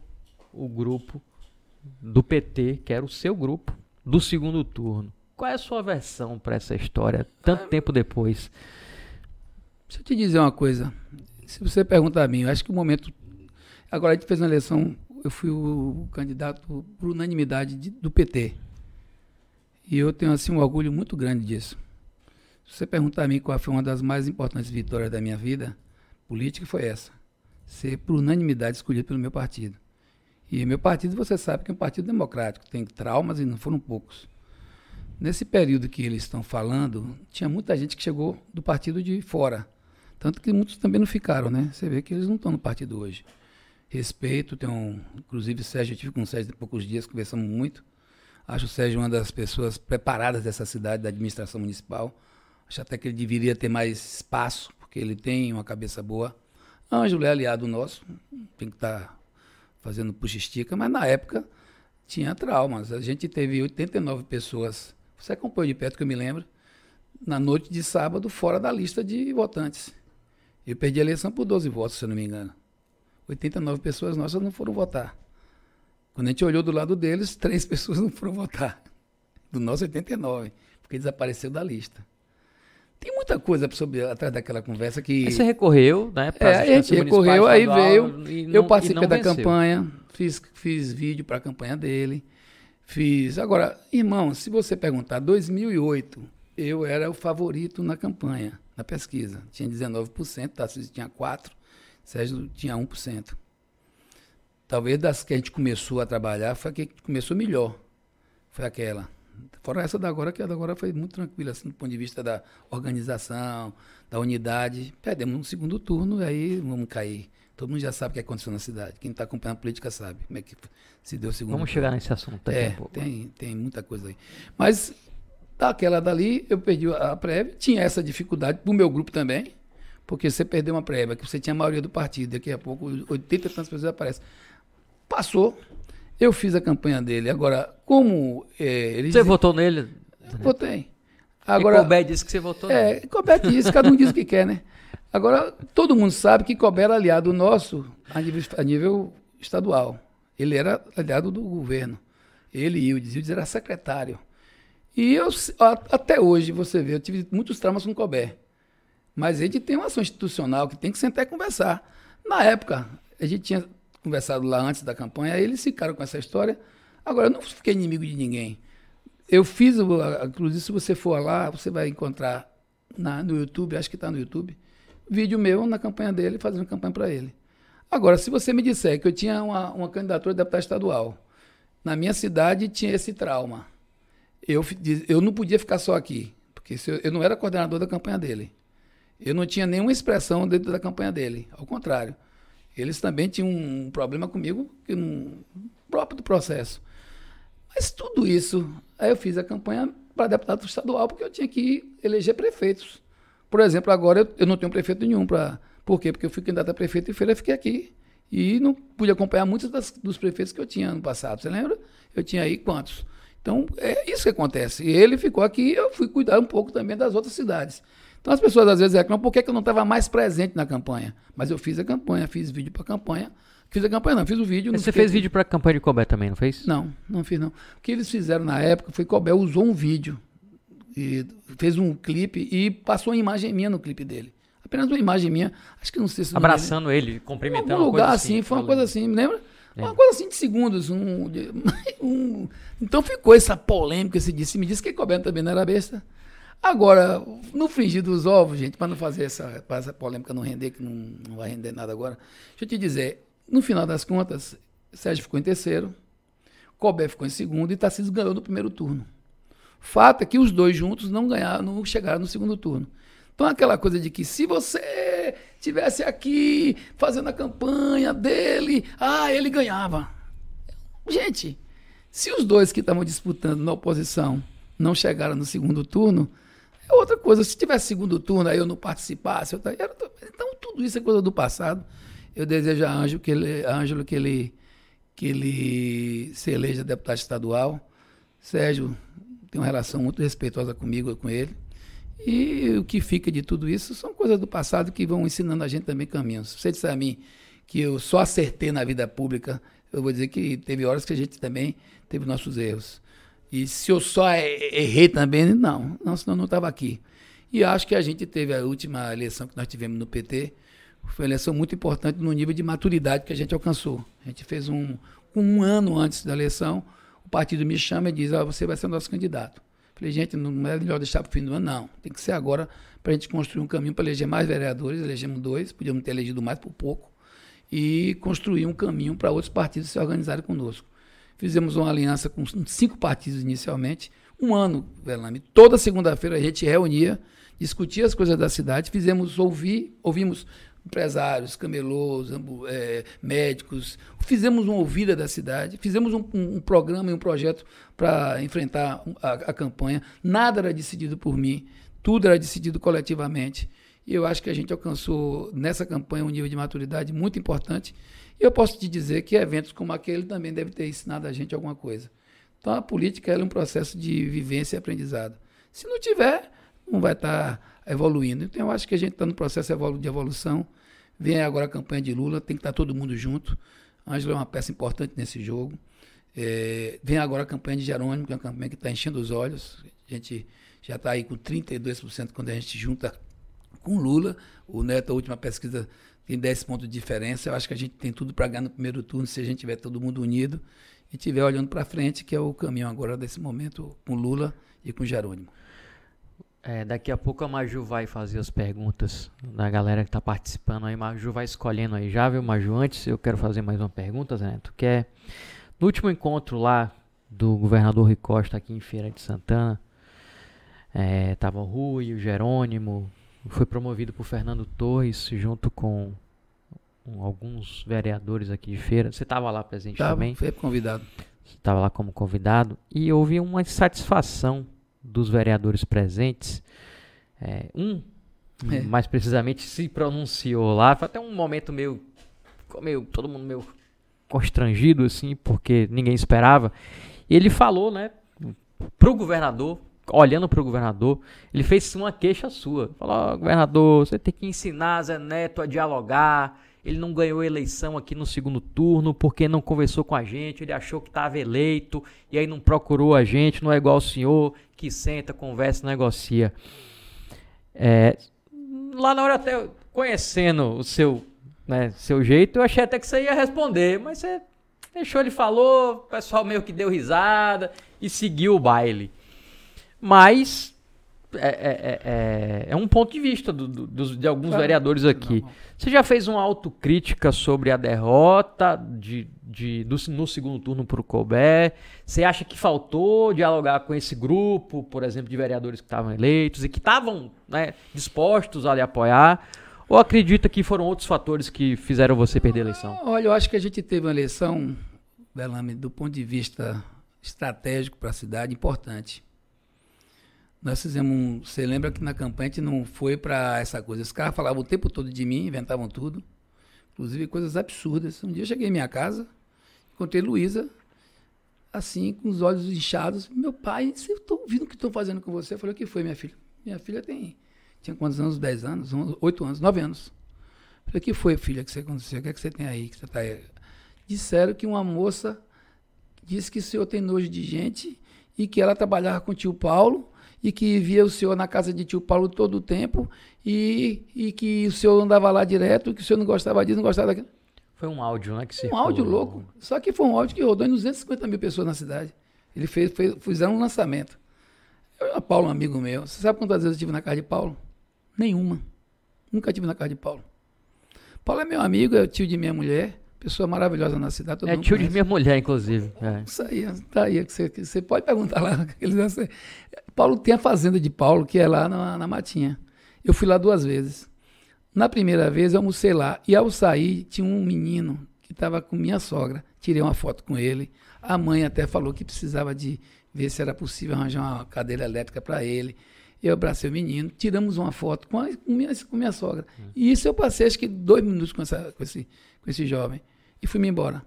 o grupo do PT, que era o seu grupo, do segundo turno. Qual é a sua versão para essa história, tanto tempo depois? Deixa eu te dizer uma coisa. Se você perguntar a mim, eu acho que o momento. Agora a gente fez uma eleição, eu fui o candidato por unanimidade de- do PT. E eu tenho assim um orgulho muito grande disso. Se você perguntar a mim qual foi uma das mais importantes vitórias da minha vida política, foi essa. Ser por unanimidade escolhido pelo meu partido. E meu partido, você sabe que é um partido democrático, tem traumas e não foram poucos. Nesse período que eles estão falando, tinha muita gente que chegou do partido de fora. Tanto que muitos também não ficaram, né? Você vê que eles não estão no partido hoje. Respeito, tem um. Inclusive, Sérgio, eu tive com o Sérgio há poucos dias, conversamos muito. Acho o Sérgio uma das pessoas preparadas dessa cidade, da administração municipal. Acho até que ele deveria ter mais espaço, porque ele tem uma cabeça boa. Ângelo é aliado nosso, tem que estar fazendo puxa-estica, mas na época tinha traumas. A gente teve 89 pessoas. Você acompanhou de perto, que eu me lembro, na noite de sábado, fora da lista de votantes. Eu perdi a eleição por 12 votos, se eu não me engano. 89 pessoas nossas não foram votar. Quando a gente olhou do lado deles, três pessoas não foram votar. Do nosso 89, porque desapareceu da lista. Tem muita coisa sobre, atrás daquela conversa que. Você recorreu, né? É, a gente recorreu, aí veio. e eu não- participei não da venceu. campanha, fiz, fiz vídeo para a campanha dele. Fiz. Agora, irmão, se você perguntar, 2008, eu era o favorito na campanha, na pesquisa. Tinha 19%, Tarcísio tinha 4%, Sérgio tinha 1%. Talvez das que a gente começou a trabalhar, foi a que começou melhor. Foi aquela. Fora essa da agora, que a da agora foi muito tranquila, assim, do ponto de vista da organização, da unidade. Perdemos no segundo turno, e aí vamos cair. Todo mundo já sabe o que aconteceu na cidade. Quem está acompanhando a política sabe como é que se deu o segundo Vamos turno. chegar nesse assunto É, pouco. tem, tem muita coisa aí. Mas daquela dali, eu perdi a prévia, tinha essa dificuldade pro meu grupo também, porque você perdeu uma prévia, que você tinha a maioria do partido, daqui a pouco 80 e tantas pessoas aparecem. Passou, eu fiz a campanha dele. Agora, como é, eles Você dizem- votou nele? Votei. Agora, e Colbert disse que você votou nele. é, Colbert diz, cada um diz o que quer, né? Agora, todo mundo sabe que Colbert era aliado nosso a nível, a nível estadual. Ele era aliado do governo. Ele e o Ildes era secretário. E eu, até hoje, você vê, eu tive muitos traumas com Colbert. Mas a gente tem uma ação institucional que tem que sentar e conversar. Na época, a gente tinha conversado lá antes da campanha, aí eles ficaram com essa história. Agora, eu não fiquei inimigo de ninguém. Eu fiz, inclusive, se você for lá, você vai encontrar na- no YouTube, acho que está no YouTube, vídeo meu na campanha dele, fazendo campanha para ele. Agora, se você me disser que eu tinha uma, uma candidatura de deputado estadual, na minha cidade tinha esse trauma, eu, eu não podia ficar só aqui, porque eu, eu não era coordenador da campanha dele. Eu não tinha nenhuma expressão dentro da campanha dele, ao contrário. Eles também tinham um problema comigo, que não, próprio do processo. Mas tudo isso, aí eu fiz a campanha para deputado estadual, porque eu tinha que eleger prefeitos. Por exemplo, agora eu, eu não tenho prefeito nenhum. Pra, por quê? Porque eu fui candidato a prefeito em feira e fiquei aqui. E não pude acompanhar muitos das- dos prefeitos que eu tinha no passado. Você lembra? Eu tinha aí quantos? Então, é isso que acontece. E ele ficou aqui eu fui cuidar um pouco também das outras cidades. Então, as pessoas às vezes reclamam por que que eu não estava mais presente na campanha. Mas eu fiz a campanha, fiz vídeo para a campanha. Fiz a campanha, não, fiz o vídeo. Você fiquei- fez vídeo pra campanha de Colbert também, não fez? não, não fiz não. O que eles fizeram na época foi Colbert usou um vídeo e fez um clipe e passou uma imagem minha no clipe dele. Apenas uma imagem minha, acho que não sei se nome Abraçando ele, em cumprimentando. algum uma lugar coisa assim, foi uma coisa assim, me lembra? É. Uma coisa assim de segundos. Um, de- um- então ficou essa polêmica, esse disse, me disse que Colbert também não era besta. Agora, no fringir dos ovos, gente, para não fazer essa, essa polêmica não render, que não, não vai render nada agora, deixa eu te dizer, no final das contas, Sérgio ficou em terceiro, Colbert ficou em segundo e Tarcísio ganhou no primeiro turno. Fato é que os dois juntos não ganharam, não chegaram no segundo turno. Então aquela coisa de que se você tivesse aqui fazendo a campanha dele, ah, ele ganhava. Gente, se os dois que estavam disputando na oposição não chegaram no segundo turno, é outra coisa. Se tivesse segundo turno, aí eu não participasse, eu, então tudo isso é coisa do passado. Eu desejo a Ângelo que ele, Ângelo que ele, que ele se eleja deputado estadual. Sérgio tem uma relação muito respeitosa comigo, com ele. E o que fica de tudo isso são coisas do passado que vão ensinando a gente também caminhos. Se você disser a mim que eu só acertei na vida pública, eu vou dizer que teve horas que a gente também teve nossos erros. E se eu só errei também, não, não senão eu não estava aqui. E acho que a gente teve a última eleição que nós tivemos no PT, foi uma eleição muito importante no nível de maturidade que a gente alcançou. A gente fez um, um ano antes da eleição, o partido me chama e diz, ah, você vai ser nosso candidato. Falei, gente, não é melhor deixar para o fim do ano, não. Tem que ser agora para a gente construir um caminho para eleger mais vereadores, elegemos dois, podíamos ter elegido mais por pouco, e construir um caminho para outros partidos se organizarem conosco. Fizemos uma aliança com cinco partidos inicialmente, um ano, Velame. Toda segunda-feira a gente reunia, discutia as coisas da cidade, fizemos ouvir, ouvimos empresários, camelôs, eh, médicos, fizemos uma ouvida da cidade, fizemos um, um- um programa e um projeto para enfrentar a, a campanha. Nada era decidido por mim, tudo era decidido coletivamente. E eu acho que a gente alcançou nessa campanha um nível de maturidade muito importante. E eu posso te dizer que eventos como aquele também devem ter ensinado a gente alguma coisa. Então a política é um processo de vivência e aprendizado. Se não tiver, não vai estar evoluindo. Então eu acho que a gente está no processo de evolução. Vem agora a campanha de Lula, tem que estar todo mundo junto. A Ângela é uma peça importante nesse jogo. É, vem agora a campanha de Jerônimo, que é uma campanha que está enchendo os olhos. A gente já está aí com 32% quando a gente junta com Lula. O Neto, a última pesquisa, tem 10 pontos de diferença. Eu acho que a gente tem tudo para ganhar no primeiro turno se a gente tiver todo mundo unido e estiver olhando para frente, que é o caminho agora desse momento com Lula e com Jerônimo. É, daqui a pouco a Maju vai fazer as perguntas da galera que está participando aí. Maju vai escolhendo aí já, viu, Maju? Antes eu quero fazer mais uma pergunta, Zé Neto, que é no último encontro lá do governador Rui Costa aqui em Feira de Santana, é, tava o Rui, o Jerônimo, foi promovido por Fernando Torres junto com alguns vereadores aqui de feira. Você estava lá presente Tava, também? Foi convidado. Estava lá como convidado e houve uma insatisfação dos vereadores presentes. É, um, É. mais precisamente, se pronunciou lá. Foi até um momento meio, meio todo mundo meio constrangido assim, porque ninguém esperava. E ele falou, né, pro governador, olhando pro governador, ele fez uma queixa sua. Falou, "Ó, governador, você tem que ensinar Zé Neto a dialogar. Ele não ganhou eleição aqui no segundo turno porque não conversou com a gente. Ele achou que estava eleito e aí não procurou a gente. Não é igual o senhor que senta, conversa, negocia. É, lá na hora até conhecendo o seu, né, seu jeito, eu achei até que você ia responder, mas você deixou ele falou, o pessoal meio que deu risada e seguiu o baile. Mas é, é- é- é- é um ponto de vista do- do- de alguns Claro. vereadores aqui. Você já fez uma autocrítica sobre a derrota de, de- do- no segundo turno para o Colbert? Você acha que faltou dialogar com esse grupo, por exemplo, de vereadores que estavam eleitos e que estavam né, dispostos a lhe apoiar? Ou acredita que foram outros fatores que fizeram você perder a eleição? Olha, eu acho que a gente teve uma eleição, Belame, do ponto de vista estratégico para a cidade, importante. Nós fizemos um. Você lembra que na campanha a gente não foi para essa coisa. Os caras falavam o tempo todo de mim, inventavam tudo. Inclusive coisas absurdas. Um dia eu cheguei em minha casa, encontrei Luísa, assim, com os olhos inchados. Meu pai, você está ouvindo o que estão fazendo com você? Eu falei, o que foi, minha filha? Minha filha tem. Tinha quantos anos? 10 anos? 8 anos? 9 anos. Eu falei, o que foi, filha, que você aconteceu? O que é que você tem aí? Que você tá aí? Disseram que uma moça disse que o senhor tem nojo de gente e que ela trabalhava com o tio Paulo e que via o senhor na casa de tio Paulo todo o tempo e, e que o senhor andava lá direto, que o senhor não gostava disso, não gostava daquilo. Foi um áudio, né? Que Um circulou. áudio louco. Só que foi um áudio que rodou em 250 mil pessoas na cidade. Ele fez, fez fizeram um lançamento. Eu, Paulo, um amigo meu, você sabe quantas vezes eu estive na casa de Paulo? Nenhuma. Nunca estive na casa de Paulo. Paulo é meu amigo, é o tio de minha mulher, pessoa maravilhosa na cidade. É tio de conhece. minha mulher, inclusive. É. Isso aí, tá aí. que Você, que você pode perguntar lá. eles Paulo tem a fazenda de Paulo, que é lá na, na Matinha. Eu fui lá duas vezes. Na primeira vez eu almocei lá. E ao sair, tinha um menino que estava com minha sogra. Tirei uma foto com ele. A mãe até falou que precisava de ver se era possível arranjar uma cadeira elétrica para ele. Eu abracei o menino, tiramos uma foto com, a, com, minha, com minha sogra. E isso eu passei acho que dois minutos com, essa, com, esse, com esse jovem. E fui-me embora.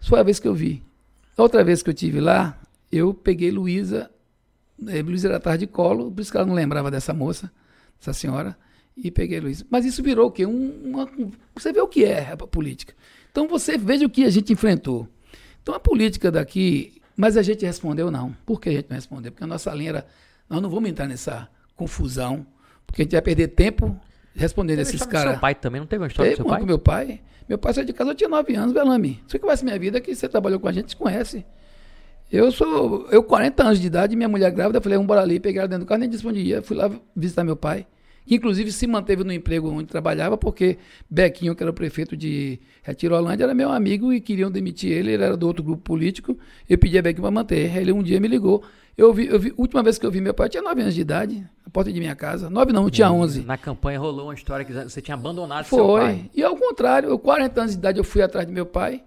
Foi a vez que eu vi. Outra vez que eu tive lá, eu peguei Luísa. eh, Luísa era tarde de colo, por isso que ela não lembrava dessa moça, dessa senhora, e peguei Luísa. Mas isso virou o quê? Um- uma- você vê o que é a política. Então você veja o que a gente enfrentou. Então a política daqui, mas a gente respondeu não. Por que a gente não respondeu? Porque a nossa linha era, nós não vamos entrar nessa confusão, porque a gente vai perder tempo respondendo esses do caras. seu pai também, não teve uma história do Teve seu uma pai? meu pai. Meu pai saiu de casa, eu tinha 9 anos, Belame. Você conhece minha vida, que você trabalhou com a gente, você conhece. Eu sou, eu 40 anos de idade, minha mulher grávida, falei, vamos embora ali, peguei ela dentro do carro, nem disponia. Fui lá visitar meu pai, inclusive se manteve no emprego onde trabalhava, porque Bequinho, que era o prefeito de Retirolândia, era meu amigo e queriam demitir ele, ele era do outro grupo político. Eu pedi a Bequinho para manter. Ele um dia me ligou. Eu vi, eu vi, última vez que eu vi meu pai, eu tinha 9 anos de idade, na porta de minha casa. 9 não, eu tinha 11. Na campanha rolou uma história que você tinha abandonado seu Foi. pai. E ao contrário, eu, 40 anos de idade, eu fui atrás de meu pai,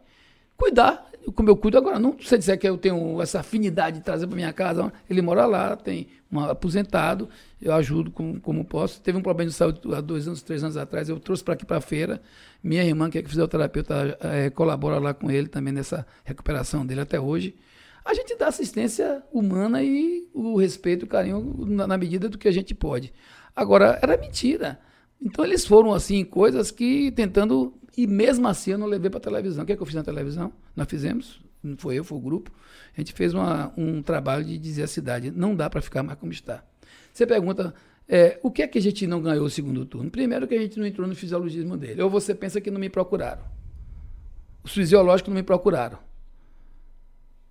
cuidar, como eu cuido agora. Não se dizer que eu tenho essa afinidade de trazer para minha casa. Ele mora lá, tem um aposentado, eu ajudo como, como posso. Teve um problema de saúde há dois anos, três anos atrás, eu trouxe para aqui para a feira. Minha irmã, que é fisioterapeuta, eh, colabora lá com ele também nessa recuperação dele até hoje. A gente dá assistência humana e o respeito, o carinho na, na medida do que a gente pode. Agora, era mentira. Então eles foram assim, coisas que tentando. E mesmo assim eu não levei para televisão. O que, é que eu fiz na televisão? Nós fizemos. Não foi eu, foi o grupo, a gente fez uma, um trabalho de dizer à cidade, não dá para ficar mais como está. Você pergunta, é, o que é que a gente não ganhou o segundo turno? Primeiro que a gente não entrou no fisiologismo dele. Ou você pensa que não me procuraram. Os fisiológicos não me procuraram.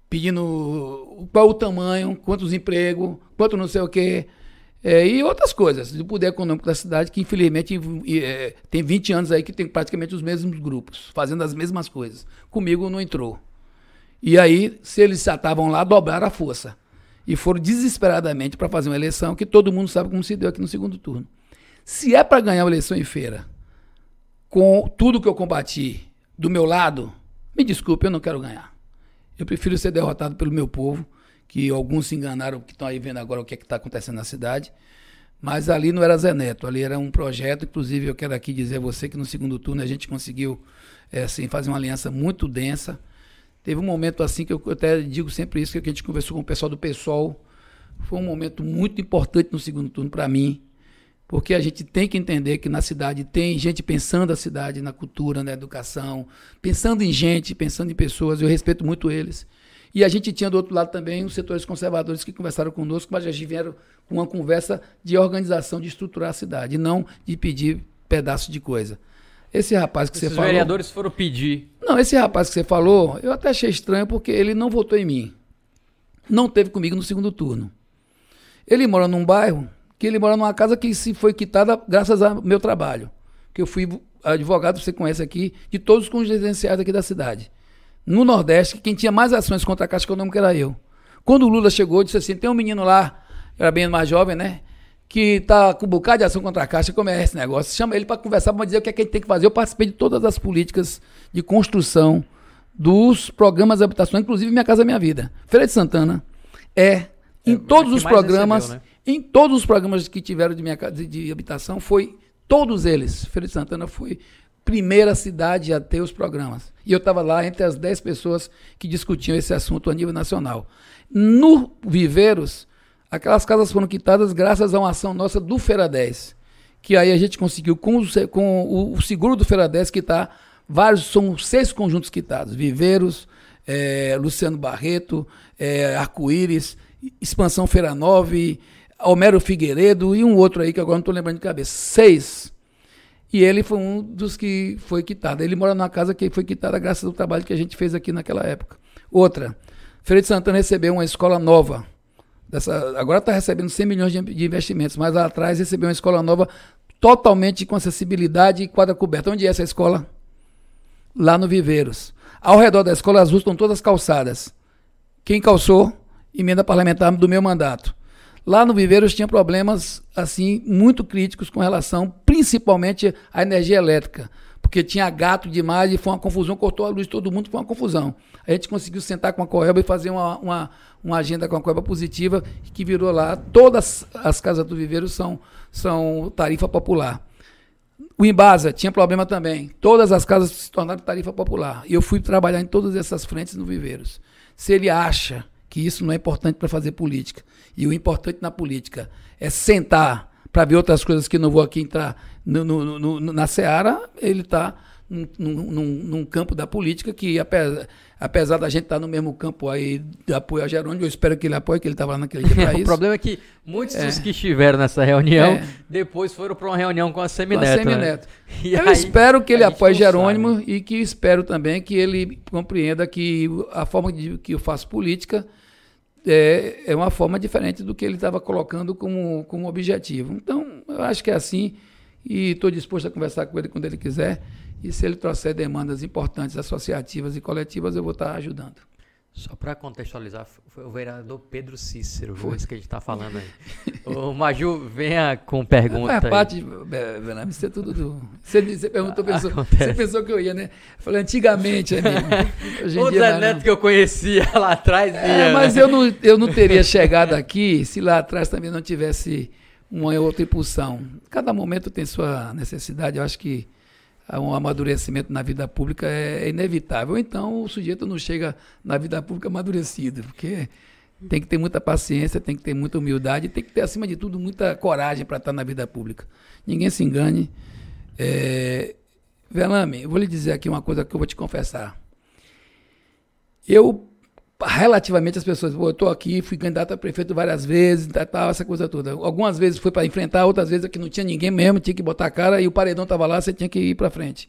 Pedindo qual o tamanho, quantos empregos, quanto não sei o quê. É, e outras coisas, do poder econômico da cidade, que infelizmente é, tem 20 anos aí que tem praticamente os mesmos grupos, fazendo as mesmas coisas. Comigo não entrou. E aí, se eles já estavam lá, dobraram a força. E foram desesperadamente para fazer uma eleição que todo mundo sabe como se deu aqui no segundo turno. Se é para ganhar uma eleição em feira, com tudo que eu combati do meu lado, me desculpe, eu não quero ganhar. Eu prefiro ser derrotado pelo meu povo que alguns se enganaram, que estão aí vendo agora o que é está acontecendo na cidade. Mas ali não era Zé Neto, ali era um projeto. Inclusive, eu quero aqui dizer a você que no segundo turno a gente conseguiu é, assim, fazer uma aliança muito densa. Teve um momento assim que eu, até digo sempre isso, que a gente conversou com o pessoal do PSOL. Foi um momento muito importante no segundo turno para mim, porque a gente tem que entender que na cidade tem gente pensando a cidade, na cultura, na educação, pensando em gente, pensando em pessoas. Eu respeito muito eles. E a gente tinha do outro lado também os setores conservadores que conversaram conosco, mas já vieram com uma conversa de organização, de estruturar a cidade, não de pedir pedaço de coisa. Esse rapaz que Esses você falou. Os vereadores foram pedir. Não, esse rapaz que você falou, eu até achei estranho porque ele não votou em mim. Não teve comigo no segundo turno. Ele mora num bairro que ele mora numa casa que se foi quitada graças ao meu trabalho. Que eu fui advogado, você conhece aqui, de todos os residenciais aqui da cidade no Nordeste, quem tinha mais ações contra a Caixa Econômica era eu. Quando o Lula chegou, disse assim: tem um menino lá, era bem mais jovem, né? Que tá com um bocado de ação contra a Caixa, como é esse negócio? Chama ele para conversar, para dizer o que, é que a gente tem que fazer. Eu participei de todas as políticas de construção dos programas de habitação, inclusive Minha Casa Minha Vida. Feira de Santana é, em é, todos os programas, recebeu, né? em todos os programas que tiveram de, minha, de, de habitação, foi todos eles. Feira de Santana foi primeira cidade a ter os programas. E eu estava lá entre as 10 pessoas que discutiam esse assunto a nível nacional. No Viveiros, aquelas casas foram quitadas graças a uma ação nossa do 10. Que aí a gente conseguiu, com o, com o seguro do 10, quitar vários, são seis conjuntos quitados. Viveiros, é, Luciano Barreto, é, Arco-Íris, Expansão Feira 9, Homero Figueiredo e um outro aí que agora não estou lembrando de cabeça. Seis e ele foi um dos que foi quitado. Ele mora numa casa que foi quitada graças ao trabalho que a gente fez aqui naquela época. Outra, Feira de Santana recebeu uma escola nova. Dessa, agora está recebendo 100 milhões de, de, investimentos, mas lá atrás recebeu uma escola nova totalmente com acessibilidade e quadra coberta. Onde é essa escola? Lá no Viveiros. Ao redor da escola azul estão todas calçadas. Quem calçou? Emenda parlamentar do meu mandato. Lá no Viveiros tinha problemas assim muito críticos com relação principalmente à energia elétrica, porque tinha gato demais e foi uma confusão, cortou a luz todo mundo, foi uma confusão. A gente conseguiu sentar com a Coelba e fazer uma, uma, uma agenda com a Coelba positiva que virou lá. Todas as casas do Viveiro são, são tarifa popular. O Embasa tinha problema também. Todas as casas se tornaram tarifa popular. E eu fui trabalhar em todas essas frentes no Viveiros. Se ele acha que isso não é importante para fazer política. E o importante na política é sentar para ver outras coisas que não vou aqui entrar no, no, no, na Seara, ele está num, num, num, campo da política que, apesar, apesar da gente estar tá no mesmo campo aí de apoio a Jerônimo, eu espero que ele apoie, que ele estava lá naquele dia para isso. o problema é que muitos é. dos que estiveram nessa reunião é. depois foram para uma reunião com a Semineto. Com a Semineto. Né? eu aí, espero que ele apoie Jerônimo sabe. e que espero também que ele compreenda que a forma de que eu faço política é, é uma forma diferente do que ele estava colocando como, como objetivo. Então, eu acho que é assim e estou disposto a conversar com ele quando ele quiser. E se ele trouxer demandas importantes, associativas e coletivas, eu vou estar ajudando. Só para contextualizar, foi o vereador Pedro Cícero, foi isso que a gente está falando aí. o Maju, venha com pergunta. É parte, Bernardo, isso é tudo do. Você, você perguntou, pensou, você pensou que eu ia, né? Eu falei, antigamente, amigo. O Zé Neto que eu conhecia lá atrás. É, ia, mas né? eu, não, eu não teria chegado aqui se lá atrás também não tivesse uma outra impulsão. Cada momento tem sua necessidade, eu acho que um amadurecimento na vida pública é, é inevitável. Então o sujeito não chega na vida pública amadurecido, porque tem que ter muita paciência, tem que ter muita humildade, tem que ter, acima de tudo, muita coragem para estar na vida pública. Ninguém se engane. É... Velame, eu vou lhe dizer aqui uma coisa que eu vou te confessar. eu relativamente as pessoas, pô, eu estou aqui, fui candidato a prefeito várias vezes, tal, tal, essa coisa toda. Algumas vezes foi para enfrentar, outras vezes aqui não tinha ninguém mesmo, tinha que botar a cara e o paredão estava lá, você tinha que ir para frente.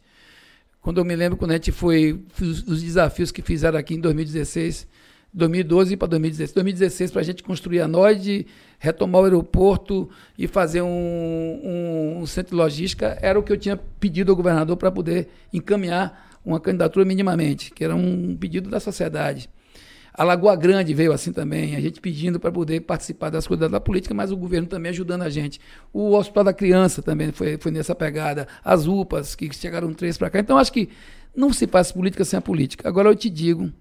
Quando eu me lembro quando a gente foi os, os desafios que fizeram aqui em 2016, 2012 para 2016, 2016 para a gente construir a NOID, retomar o aeroporto e fazer um, um, um centro de logística, era o que eu tinha pedido ao governador para poder encaminhar uma candidatura minimamente, que era um pedido da sociedade. A Lagoa Grande veio assim também, a gente pedindo para poder participar das coisas da política, mas o governo também ajudando a gente. O Hospital da Criança também foi, foi nessa pegada. As UPAs, que chegaram três para cá. Então, acho que não se faz política sem a política. Agora, eu te digo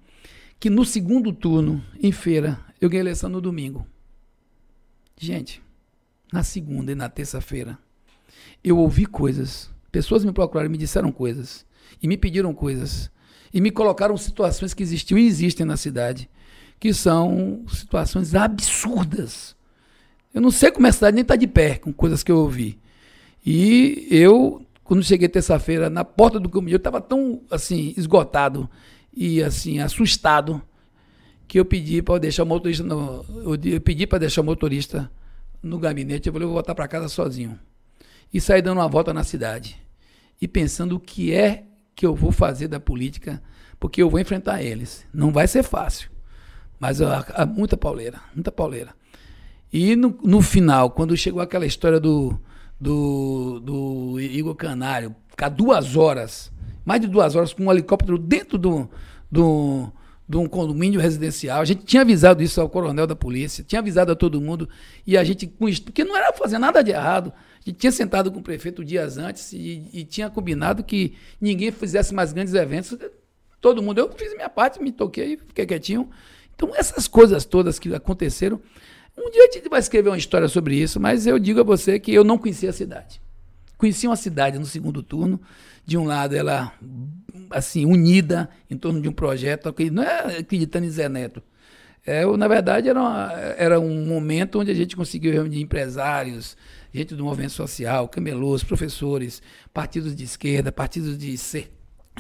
que no segundo turno, em feira, eu ganhei eleição no domingo. Gente, na segunda e na terça-feira, eu ouvi coisas. Pessoas me procuraram, me disseram coisas. E me pediram coisas e me colocaram situações que existiam e existem na cidade, que são situações absurdas. Eu não sei como a cidade nem está de pé com coisas que eu ouvi. E eu, quando cheguei terça-feira na porta do caminho, eu estava tão assim esgotado e assim assustado que eu pedi para deixar o motorista no, eu pedi para deixar o motorista no gabinete. Eu falei, vou voltar para casa sozinho. E saí dando uma volta na cidade e pensando o que é que eu vou fazer da política, porque eu vou enfrentar eles. Não vai ser fácil, mas há, muita pauleira, muita pauleira. E no, no final, quando chegou aquela história do, do, do Igor Canário, ficar duas horas, mais de duas horas com um helicóptero dentro do, do, de um condomínio residencial. A gente tinha avisado isso ao coronel da polícia, tinha avisado a todo mundo, e a gente, porque não era fazer nada de errado. Gente tinha sentado com o prefeito dias antes e, e, tinha combinado que ninguém fizesse mais grandes eventos. Todo mundo, eu fiz minha parte, me toquei, fiquei quietinho. Então, essas coisas todas que aconteceram, um dia a gente vai escrever uma história sobre isso, mas eu digo a você que eu não conhecia a cidade. Conheci uma cidade no segundo turno. De um lado, ela, assim, unida em torno de um projeto, não é acreditando em Zé Neto. É, na verdade, era, uma, era um momento onde a gente conseguiu reunir empresários, gente do movimento social, camelôs, professores, partidos de esquerda, partidos de,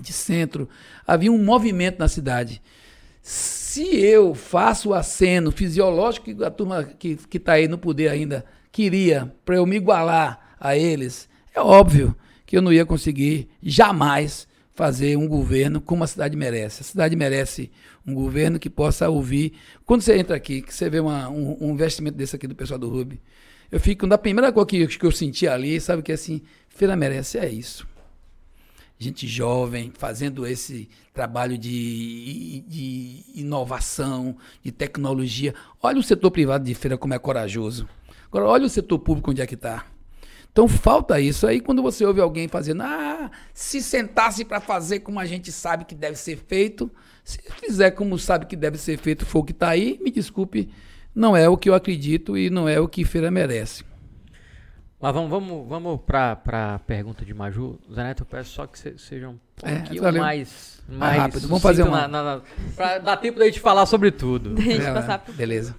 de centro. Havia um movimento na cidade. Se eu faço o aceno fisiológico que a turma que está aí no poder ainda queria, para eu me igualar a eles, é óbvio que eu não ia conseguir jamais fazer um governo como a cidade merece. A cidade merece um governo que possa ouvir. Quando você entra aqui, que você vê uma, um, um investimento desse aqui do pessoal do Rubi, eu fico, na primeira coisa que, que eu senti ali, sabe que assim, Feira merece é isso. Gente jovem fazendo esse trabalho de, de inovação, de tecnologia. Olha o setor privado de feira como é corajoso. Agora, olha o setor público onde é que está. Então falta isso. Aí quando você ouve alguém fazendo, ah, se sentasse para fazer como a gente sabe que deve ser feito, se fizer como sabe que deve ser feito, for o que está aí, me desculpe, não é o que eu acredito e não é o que Feira merece. Mas vamos, vamos, vamos para a pergunta de Maju. Zé Neto, eu peço só que seja um é, pouquinho é, mais, mais rápido. Vamos fazer uma... Para dar tempo da gente falar sobre tudo. É, beleza.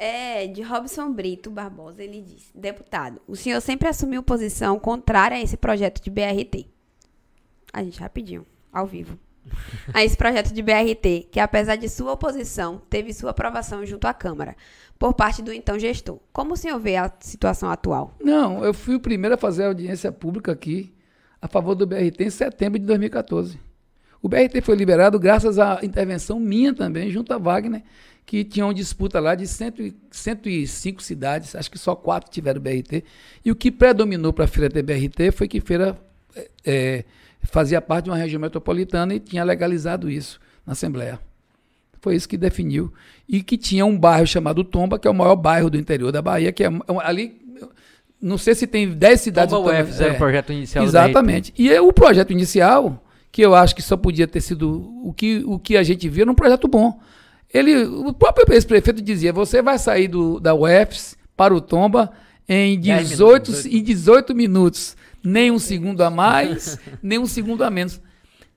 É, de Robson Brito Barbosa, ele disse: Deputado, o senhor sempre assumiu posição contrária a esse projeto de BRT. A gente rapidinho, ao vivo a esse projeto de BRT, que apesar de sua oposição, teve sua aprovação junto à Câmara, por parte do então gestor. Como o senhor vê a situação atual? Não, eu fui o primeiro a fazer audiência pública aqui a favor do BRT em setembro de 2014. O BRT foi liberado graças à intervenção minha também, junto a Wagner, que tinha uma disputa lá de cento, 105 cidades, acho que só quatro tiveram BRT. E o que predominou para a feira ter BRT foi que feira é fazia parte de uma região metropolitana e tinha legalizado isso na Assembleia. Foi isso que definiu. E que tinha um bairro chamado Tomba, que é o maior bairro do interior da Bahia, que é, é ali. Não sei se tem 10 cidades. Tomba UF, é, o projeto inicial. Exatamente. E o projeto inicial, que eu acho que só podia ter sido. O que, o que a gente viu era um projeto bom. Ele, o próprio ex-prefeito dizia: você vai sair do, da UFS para o Tomba em 18, minutos, em 18 minutos nem um segundo a mais, nem um segundo a menos.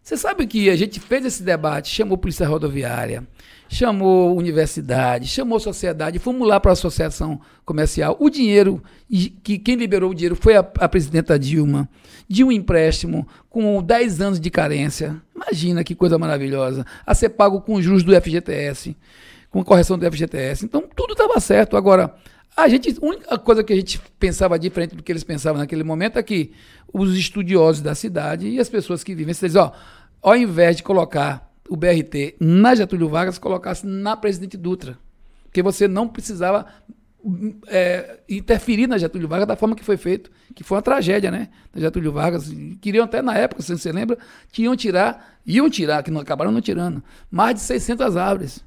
Você sabe que a gente fez esse debate, chamou Polícia Rodoviária, chamou universidade, chamou sociedade, fomos lá para a associação comercial. O dinheiro, que quem liberou o dinheiro foi a, a, presidenta Dilma, de um empréstimo com 10 anos de carência. Imagina que coisa maravilhosa. A ser pago com juros do FGTS, com correção do FGTS. Então tudo estava certo. Agora, a gente, única coisa que a gente pensava diferente do que eles pensavam naquele momento é que os estudiosos da cidade e as pessoas que vivem, eles ó, ao invés de colocar o BRT na Getúlio Vargas, colocasse na Presidente Dutra. Porque você não precisava é, interferir na Getúlio Vargas da forma que foi feito, que foi uma tragédia, né? Da Getúlio Vargas. Queriam até na época, se você lembra, que iam tirar, iam tirar, que não acabaram não tirando, mais de 600 árvores.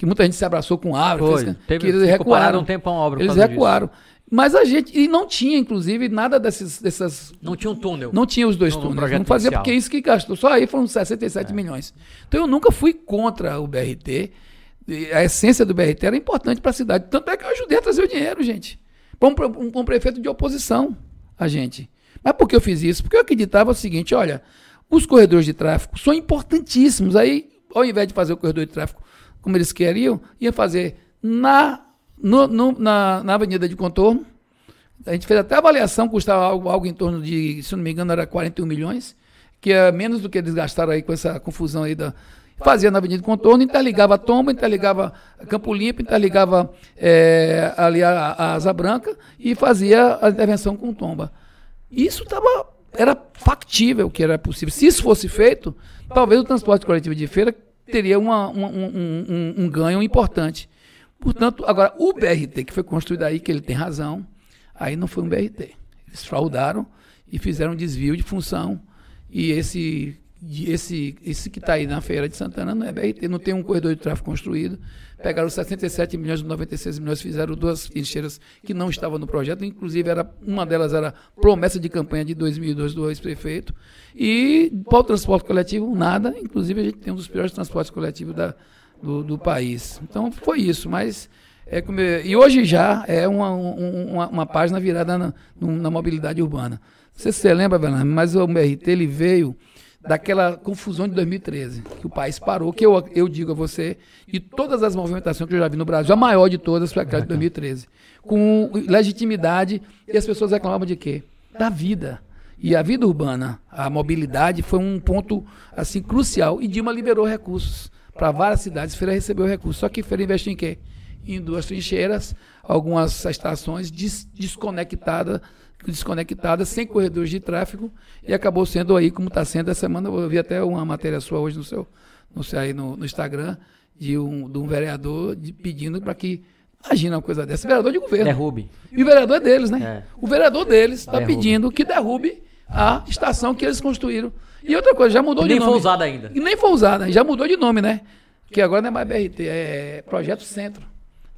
Que muita gente se abraçou com árvores. Foi, teve, que eles recuaram. Um tempo a obra eles recuaram. Disso. Mas a gente. E não tinha, inclusive, nada desses, dessas. Não tinha um túnel. Não tinha os dois no, túneis. Não fazia porque é isso que gastou. Só aí foram 67 é. milhões. Então eu nunca fui contra o BRT. A essência do BRT era importante para a cidade. Tanto é que eu ajudei a trazer o dinheiro, gente. Com um, um, um prefeito de oposição a gente. Mas por que eu fiz isso? Porque eu acreditava o seguinte: olha, os corredores de tráfego são importantíssimos. Aí, ao invés de fazer o corredor de tráfego como eles queriam, ia fazer na no, no, na, na avenida de contorno. A gente fez até avaliação, custava algo, algo em torno de, se não me engano, era 41 milhões, que é menos do que eles gastaram aí com essa confusão aí da. Fazia na Avenida de Contorno, interligava a Tomba, interligava Campo Limpo, interligava é, ali a, a, Asa Branca e fazia a intervenção com Tomba. Isso tava, era factível que era possível. Se isso fosse feito, talvez o transporte coletivo de feira teria uma, uma, um, um, um ganho importante. Portanto, agora, o BRT que foi construído aí, que ele tem razão, aí não foi um BRT. Eles fraudaram e fizeram um desvio de função. E esse, esse, esse que está aí na Feira de Santana não é BRT, não tem um corredor de tráfego construído. Pegaram 67 milhões, 96 milhões, fizeram duas trincheiras que não estavam no projeto. Inclusive, era, uma delas era promessa de campanha de 2002 do ex-prefeito. E para o transporte coletivo, nada. Inclusive, a gente tem um dos piores transportes coletivos da, do, do país. Então foi isso, mas é como, e hoje já é uma, uma, uma página virada na, na, mobilidade urbana. Não sei se você lembra, Bernardo, mas o MRT ele veio daquela confusão de 2013, que o país parou, que eu, eu digo a você, e todas as movimentações que eu já vi no Brasil, a maior de todas foi aquela de 2013, com legitimidade, e as pessoas reclamavam de quê? Da vida. E a vida urbana, a mobilidade foi um ponto assim crucial, e Dilma liberou recursos para várias cidades. Feira recebeu recursos. Só que Feira investiu em quê? Em duas trincheiras, algumas estações des desconectadas, desconectadas, sem corredores de tráfego, e acabou sendo aí, como está sendo essa semana. Eu vi até uma matéria sua hoje no seu, no, seu, aí no, no Instagram, de um, de um vereador de, pedindo para que. Imagina uma coisa dessa, vereador de governo. Derrube. E o vereador é deles, né? É. O vereador deles está pedindo que derrube a estação que eles construíram e outra coisa, já mudou de nome. Nem foi usada ainda. E nem foi usada, já mudou de nome, né? Que agora não é mais BRT, é Projeto Centro.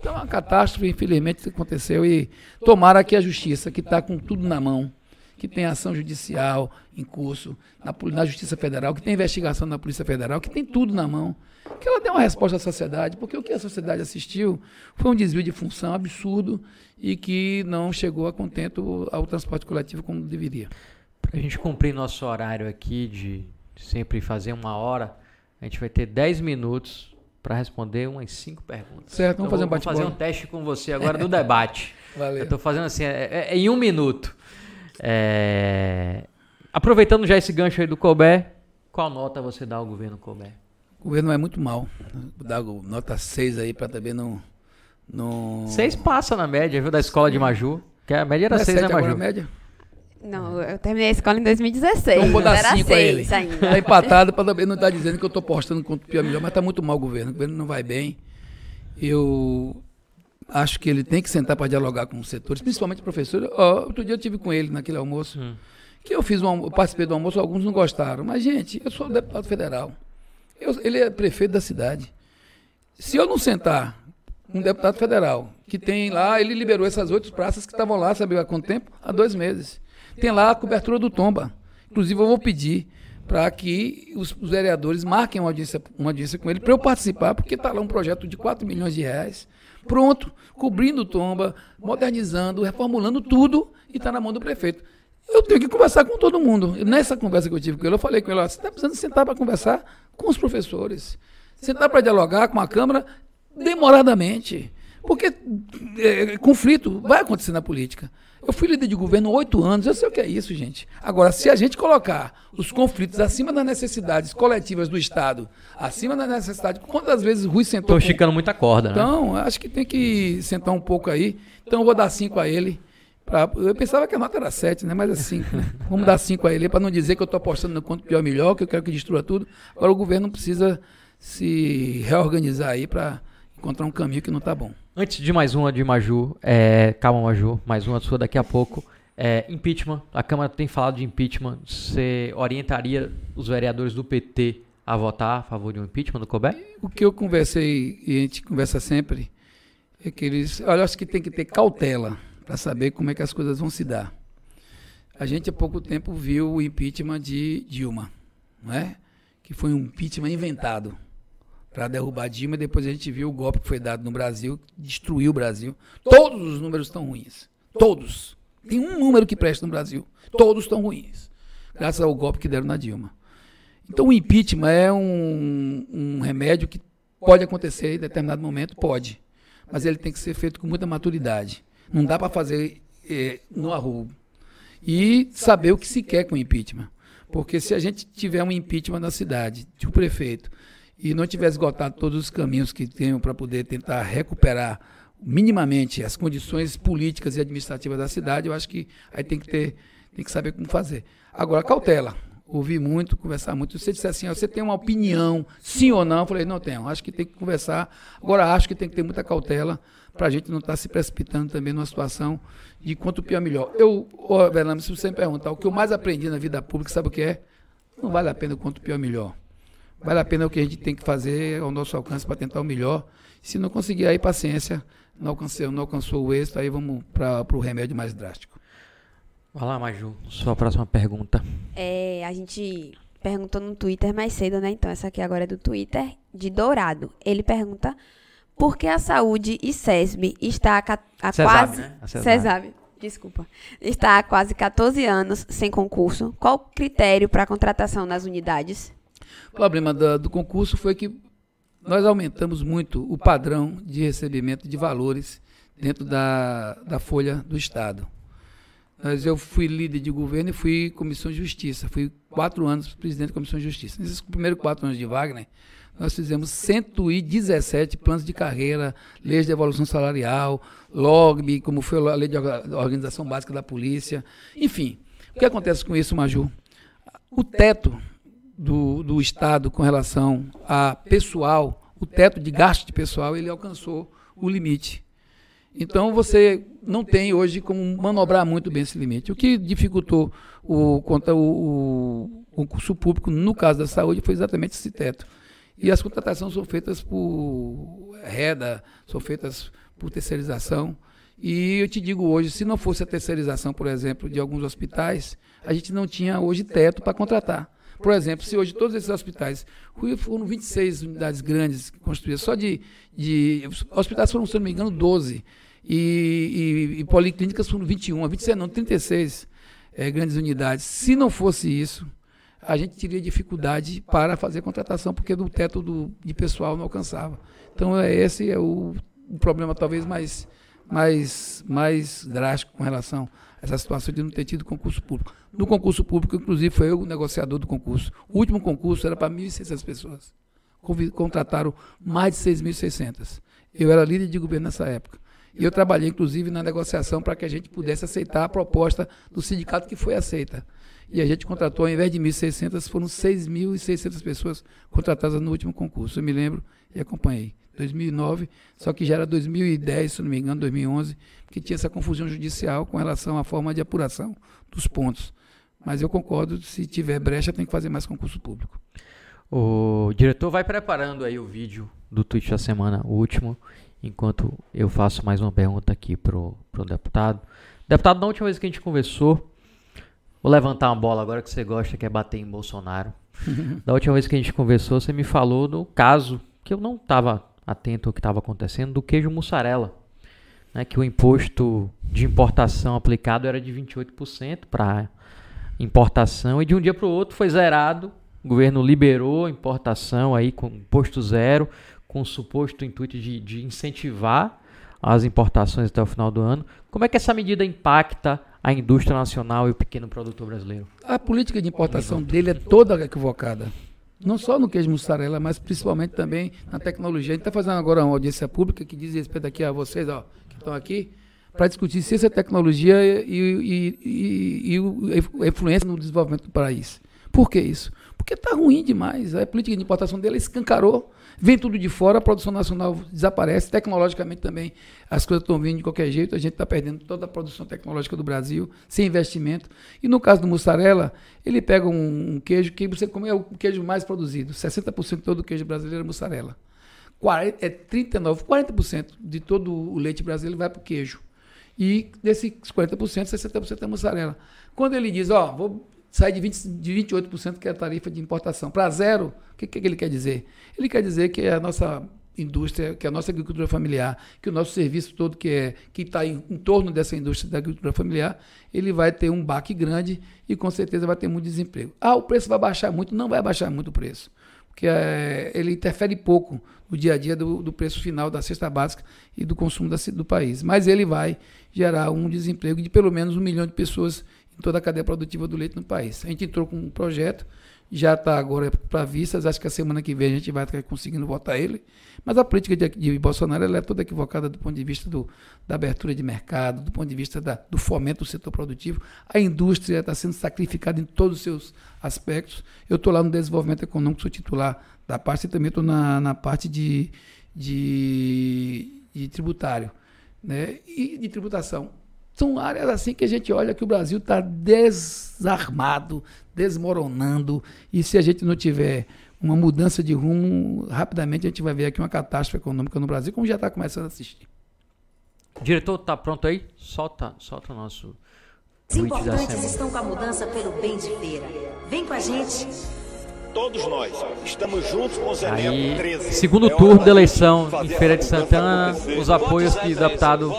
Então, é uma catástrofe, infelizmente, aconteceu. E tomara que a justiça, que está com tudo na mão, que tem ação judicial em curso na, na, Justiça Federal, que tem investigação na Polícia Federal, que tem tudo na mão, que ela dê uma resposta à sociedade, porque o que a sociedade assistiu foi um desvio de função absurdo e que não chegou a contento ao transporte coletivo como deveria. Para a gente cumprir nosso horário aqui de sempre fazer uma hora, a gente vai ter 10 minutos para responder umas 5 perguntas. Certo, vamos então, fazer um bate Vou fazer um teste com você agora do debate. Valeu. Eu estou fazendo assim, é, é, é, em um minuto. É... Aproveitando já esse gancho aí do Colbert, qual nota você dá ao governo Colbert? O governo é muito mal. Dá nota 6 aí para também não. não... 6 passa na média, viu, da escola de Maju. Que a média era 6, é né, Maju? A média? Não, eu terminei a escola em 2016. Então vou dar era cinco ele. Ainda. Tá empatado para também não estar tá dizendo que eu estou postando contra o pior melhor, mas está muito mal o governo. O governo não vai bem. Eu acho que ele tem que sentar para dialogar com os setores, principalmente professores. Oh, outro dia eu tive com ele naquele almoço, hum. que eu fiz um, eu participei do almoço, alguns não gostaram. Mas, gente, eu sou deputado federal. Eu, ele é prefeito da cidade. Se eu não sentar um deputado federal que tem lá, ele liberou essas oito praças que estavam lá, sabe há quanto tempo? Há dois meses. Tem lá a cobertura do tomba. Inclusive, eu vou pedir para que os, vereadores marquem uma audiência, uma audiência com ele para eu participar, porque está lá um projeto de 4 milhões de reais, pronto, cobrindo tomba, modernizando, reformulando tudo e está na mão do prefeito. eu tenho que conversar com todo mundo. Nessa conversa que eu tive com ele, eu falei com ele: você está precisando sentar para conversar com os professores, sentar para dialogar com a Câmara demoradamente. Porque é, conflito vai acontecer na política. Eu fui líder de governo oito anos, eu sei o que é isso, gente. Agora, se a gente colocar os conflitos acima das necessidades coletivas do Estado, acima das necessidades. Quantas vezes o Rui sentou. Estou esticando muita corda, né? Então, acho que tem que sentar um pouco aí. Então, eu vou dar cinco a ele. Pra, eu pensava que a nota era 7, né? Mas é 5. Né? Vamos dar 5 a ele para não dizer que eu estou apostando no quanto pior melhor, que eu quero que destrua tudo. Agora o governo precisa se reorganizar aí para encontrar um caminho que não está bom. Antes de mais uma de Maju, é, calma Maju, mais uma sua daqui a pouco. É, impeachment, a Câmara tem falado de impeachment. Você orientaria os vereadores do PT a votar a favor de um impeachment do COBE? O que eu conversei, e a gente conversa sempre, é que eles. Olha, acho que tem que ter cautela para saber como é que as coisas vão se dar. A gente há pouco tempo viu o impeachment de Dilma, não é? que foi um impeachment inventado para derrubar Dilma. Depois a gente viu o golpe que foi dado no Brasil, destruiu o Brasil. Todos os números estão ruins. Todos. Tem um número que presta no Brasil. Todos estão ruins. Graças ao golpe que deram na Dilma. Então o impeachment é um, um remédio que pode acontecer em determinado momento, pode. Mas ele tem que ser feito com muita maturidade. Não dá para fazer é, no arrugo. E saber o que se quer com o impeachment. Porque se a gente tiver um impeachment na cidade, de um prefeito, e não tiver esgotado todos os caminhos que tenham para poder tentar recuperar minimamente as condições políticas e administrativas da cidade, eu acho que aí tem que ter, tem que saber como fazer. Agora, cautela. Ouvi muito, conversar muito. Se você disser assim, você tem uma opinião, sim ou não, eu falei, não tenho, acho que tem que conversar. Agora, acho que tem que ter muita cautela para a gente não estar tá se precipitando também numa situação de quanto pior melhor. Eu, oh, Bernardo, se você me perguntar, o que eu mais aprendi na vida pública, sabe o que é? Não vale a pena quanto pior melhor. Vale a pena o que a gente tem que fazer ao nosso alcance para tentar o melhor. Se não conseguir, aí paciência, não alcancou, não alcançou o êxito, aí vamos para o remédio mais drástico. Vai lá, Maju, sua próxima pergunta. É, a gente perguntou no Twitter mais cedo, né? Então, essa aqui agora é do Twitter, de Dourado. Ele pergunta por que a saúde e SESB está a, a Cesab, quase. Né? A Cesab. Cesab, desculpa. Está há quase 14 anos sem concurso. Qual o critério para a contratação nas unidades? O problema do, do concurso foi que nós aumentamos muito o padrão de recebimento de valores dentro da, da folha do Estado. Mas eu fui líder de governo e fui comissão de justiça. Fui quatro anos presidente da comissão de justiça. Nesses primeiros quatro anos de Wagner, nós fizemos 117 planos de carreira, leis de evolução salarial, LOGB, como foi a lei de organização básica da polícia. Enfim, o que acontece com isso, Maju? O teto do, do Estado com relação a pessoal, o teto de gasto de pessoal, ele alcançou o limite. Então você não tem hoje como manobrar muito bem esse limite. O que dificultou o, contra o, o concurso público, no caso da saúde, foi exatamente esse teto. E as contratações são feitas por reda, são feitas por terceirização. E eu te digo hoje, se não fosse a terceirização, por exemplo, de alguns hospitais, a gente não tinha hoje teto para contratar. Por exemplo, se hoje todos esses hospitais, foram 26 unidades grandes construídas, só de, de hospitais foram, se não me engano, 12, e, e, e policlínicas foram 21, 26 não, 36 é, grandes unidades. Se não fosse isso, a gente teria dificuldade para fazer contratação, porque do teto do, de pessoal não alcançava. Então, é, esse é o, o problema talvez mais, mais, mais drástico com relação essa situação de não ter tido concurso público. No concurso público, inclusive, foi eu o negociador do concurso. O último concurso era para 1.600 pessoas. Contrataram mais de 6.600. Eu era líder de governo nessa época. E eu trabalhei, inclusive, na negociação para que a gente pudesse aceitar a proposta do sindicato que foi aceita. E a gente contratou, ao invés de 1.600, foram 6.600 pessoas contratadas no último concurso. Eu me lembro e acompanhei. 2009, só que já era 2010, se não me engano, 2011, que tinha essa confusão judicial com relação à forma de apuração dos pontos. Mas eu concordo, se tiver brecha, tem que fazer mais concurso público. O diretor vai preparando aí o vídeo do tweet da semana, o último, enquanto eu faço mais uma pergunta aqui pro, pro deputado. Deputado, na última vez que a gente conversou, vou levantar uma bola agora que você gosta, que é bater em Bolsonaro. da última vez que a gente conversou, você me falou do caso que eu não estava atento ao que estava acontecendo do queijo mussarela né, que o imposto de importação aplicado era de 28% para importação e de um dia para o outro foi zerado. O governo liberou a importação aí com imposto zero, com o suposto intuito de, de incentivar as importações até o final do ano. Como é que essa medida impacta a indústria nacional e o pequeno produtor brasileiro? A política de importação dele é toda equivocada. Não só no queijo mussarela, mas principalmente também na tecnologia. A gente está fazendo agora uma audiência pública que diz respeito aqui a vocês, ó, que estão aqui, para discutir ciência, tecnologia e, e, e, e, a influência no desenvolvimento do país. Por que isso? Porque está ruim demais. A política de importação dele escancarou. Vem tudo de fora, a produção nacional desaparece. Tecnologicamente também as coisas estão vindo de qualquer jeito. A gente está perdendo toda a produção tecnológica do Brasil, sem investimento. E no caso do mussarela, ele pega um, um queijo que você come, é o queijo mais produzido. 60% de todo o queijo brasileiro é mussarela. 40, é 39, 40% de todo o leite brasileiro vai para o queijo. E desses 40%, 60% é mussarela. Quando ele diz, ó, vou sai de, 20, de 28%, que é a tarifa de importação, para zero, o que, que ele quer dizer? Ele quer dizer que a nossa indústria, que a nossa agricultura familiar, que o nosso serviço todo que é que está em, em, torno dessa indústria da agricultura familiar, ele vai ter um baque grande e com certeza vai ter muito desemprego. Ah, o preço vai baixar muito? Não vai baixar muito o preço, porque é, ele interfere pouco no dia a dia do, do, preço final da cesta básica e do consumo da, do país, mas ele vai gerar um desemprego de pelo menos um milhão de pessoas em toda a cadeia produtiva do leite no país. A gente entrou com um projeto, já está agora para vistas, acho que a semana que vem a gente vai estar conseguindo votar ele, mas a política de, de Bolsonaro é toda equivocada do ponto de vista do, da abertura de mercado, do ponto de vista da, do fomento do setor produtivo. A indústria está sendo sacrificada em todos os seus aspectos. Eu estou lá no desenvolvimento econômico, sou titular da parte e também estou na, na parte de, de, de tributário né? e de tributação são áreas assim que a gente olha que o Brasil está desarmado, desmoronando, e se a gente não tiver uma mudança de rumo, rapidamente a gente vai ver aqui uma catástrofe econômica no Brasil, como já está começando a assistir. Diretor, tá pronto aí? Solta, solta o nosso. Os importantes estão com a mudança pelo bem de feira. Vem com a gente. Todos nós estamos juntos com o Zé Aí, 13. Segundo é turno da eleição em Feira de Santana, os apoios que o deputado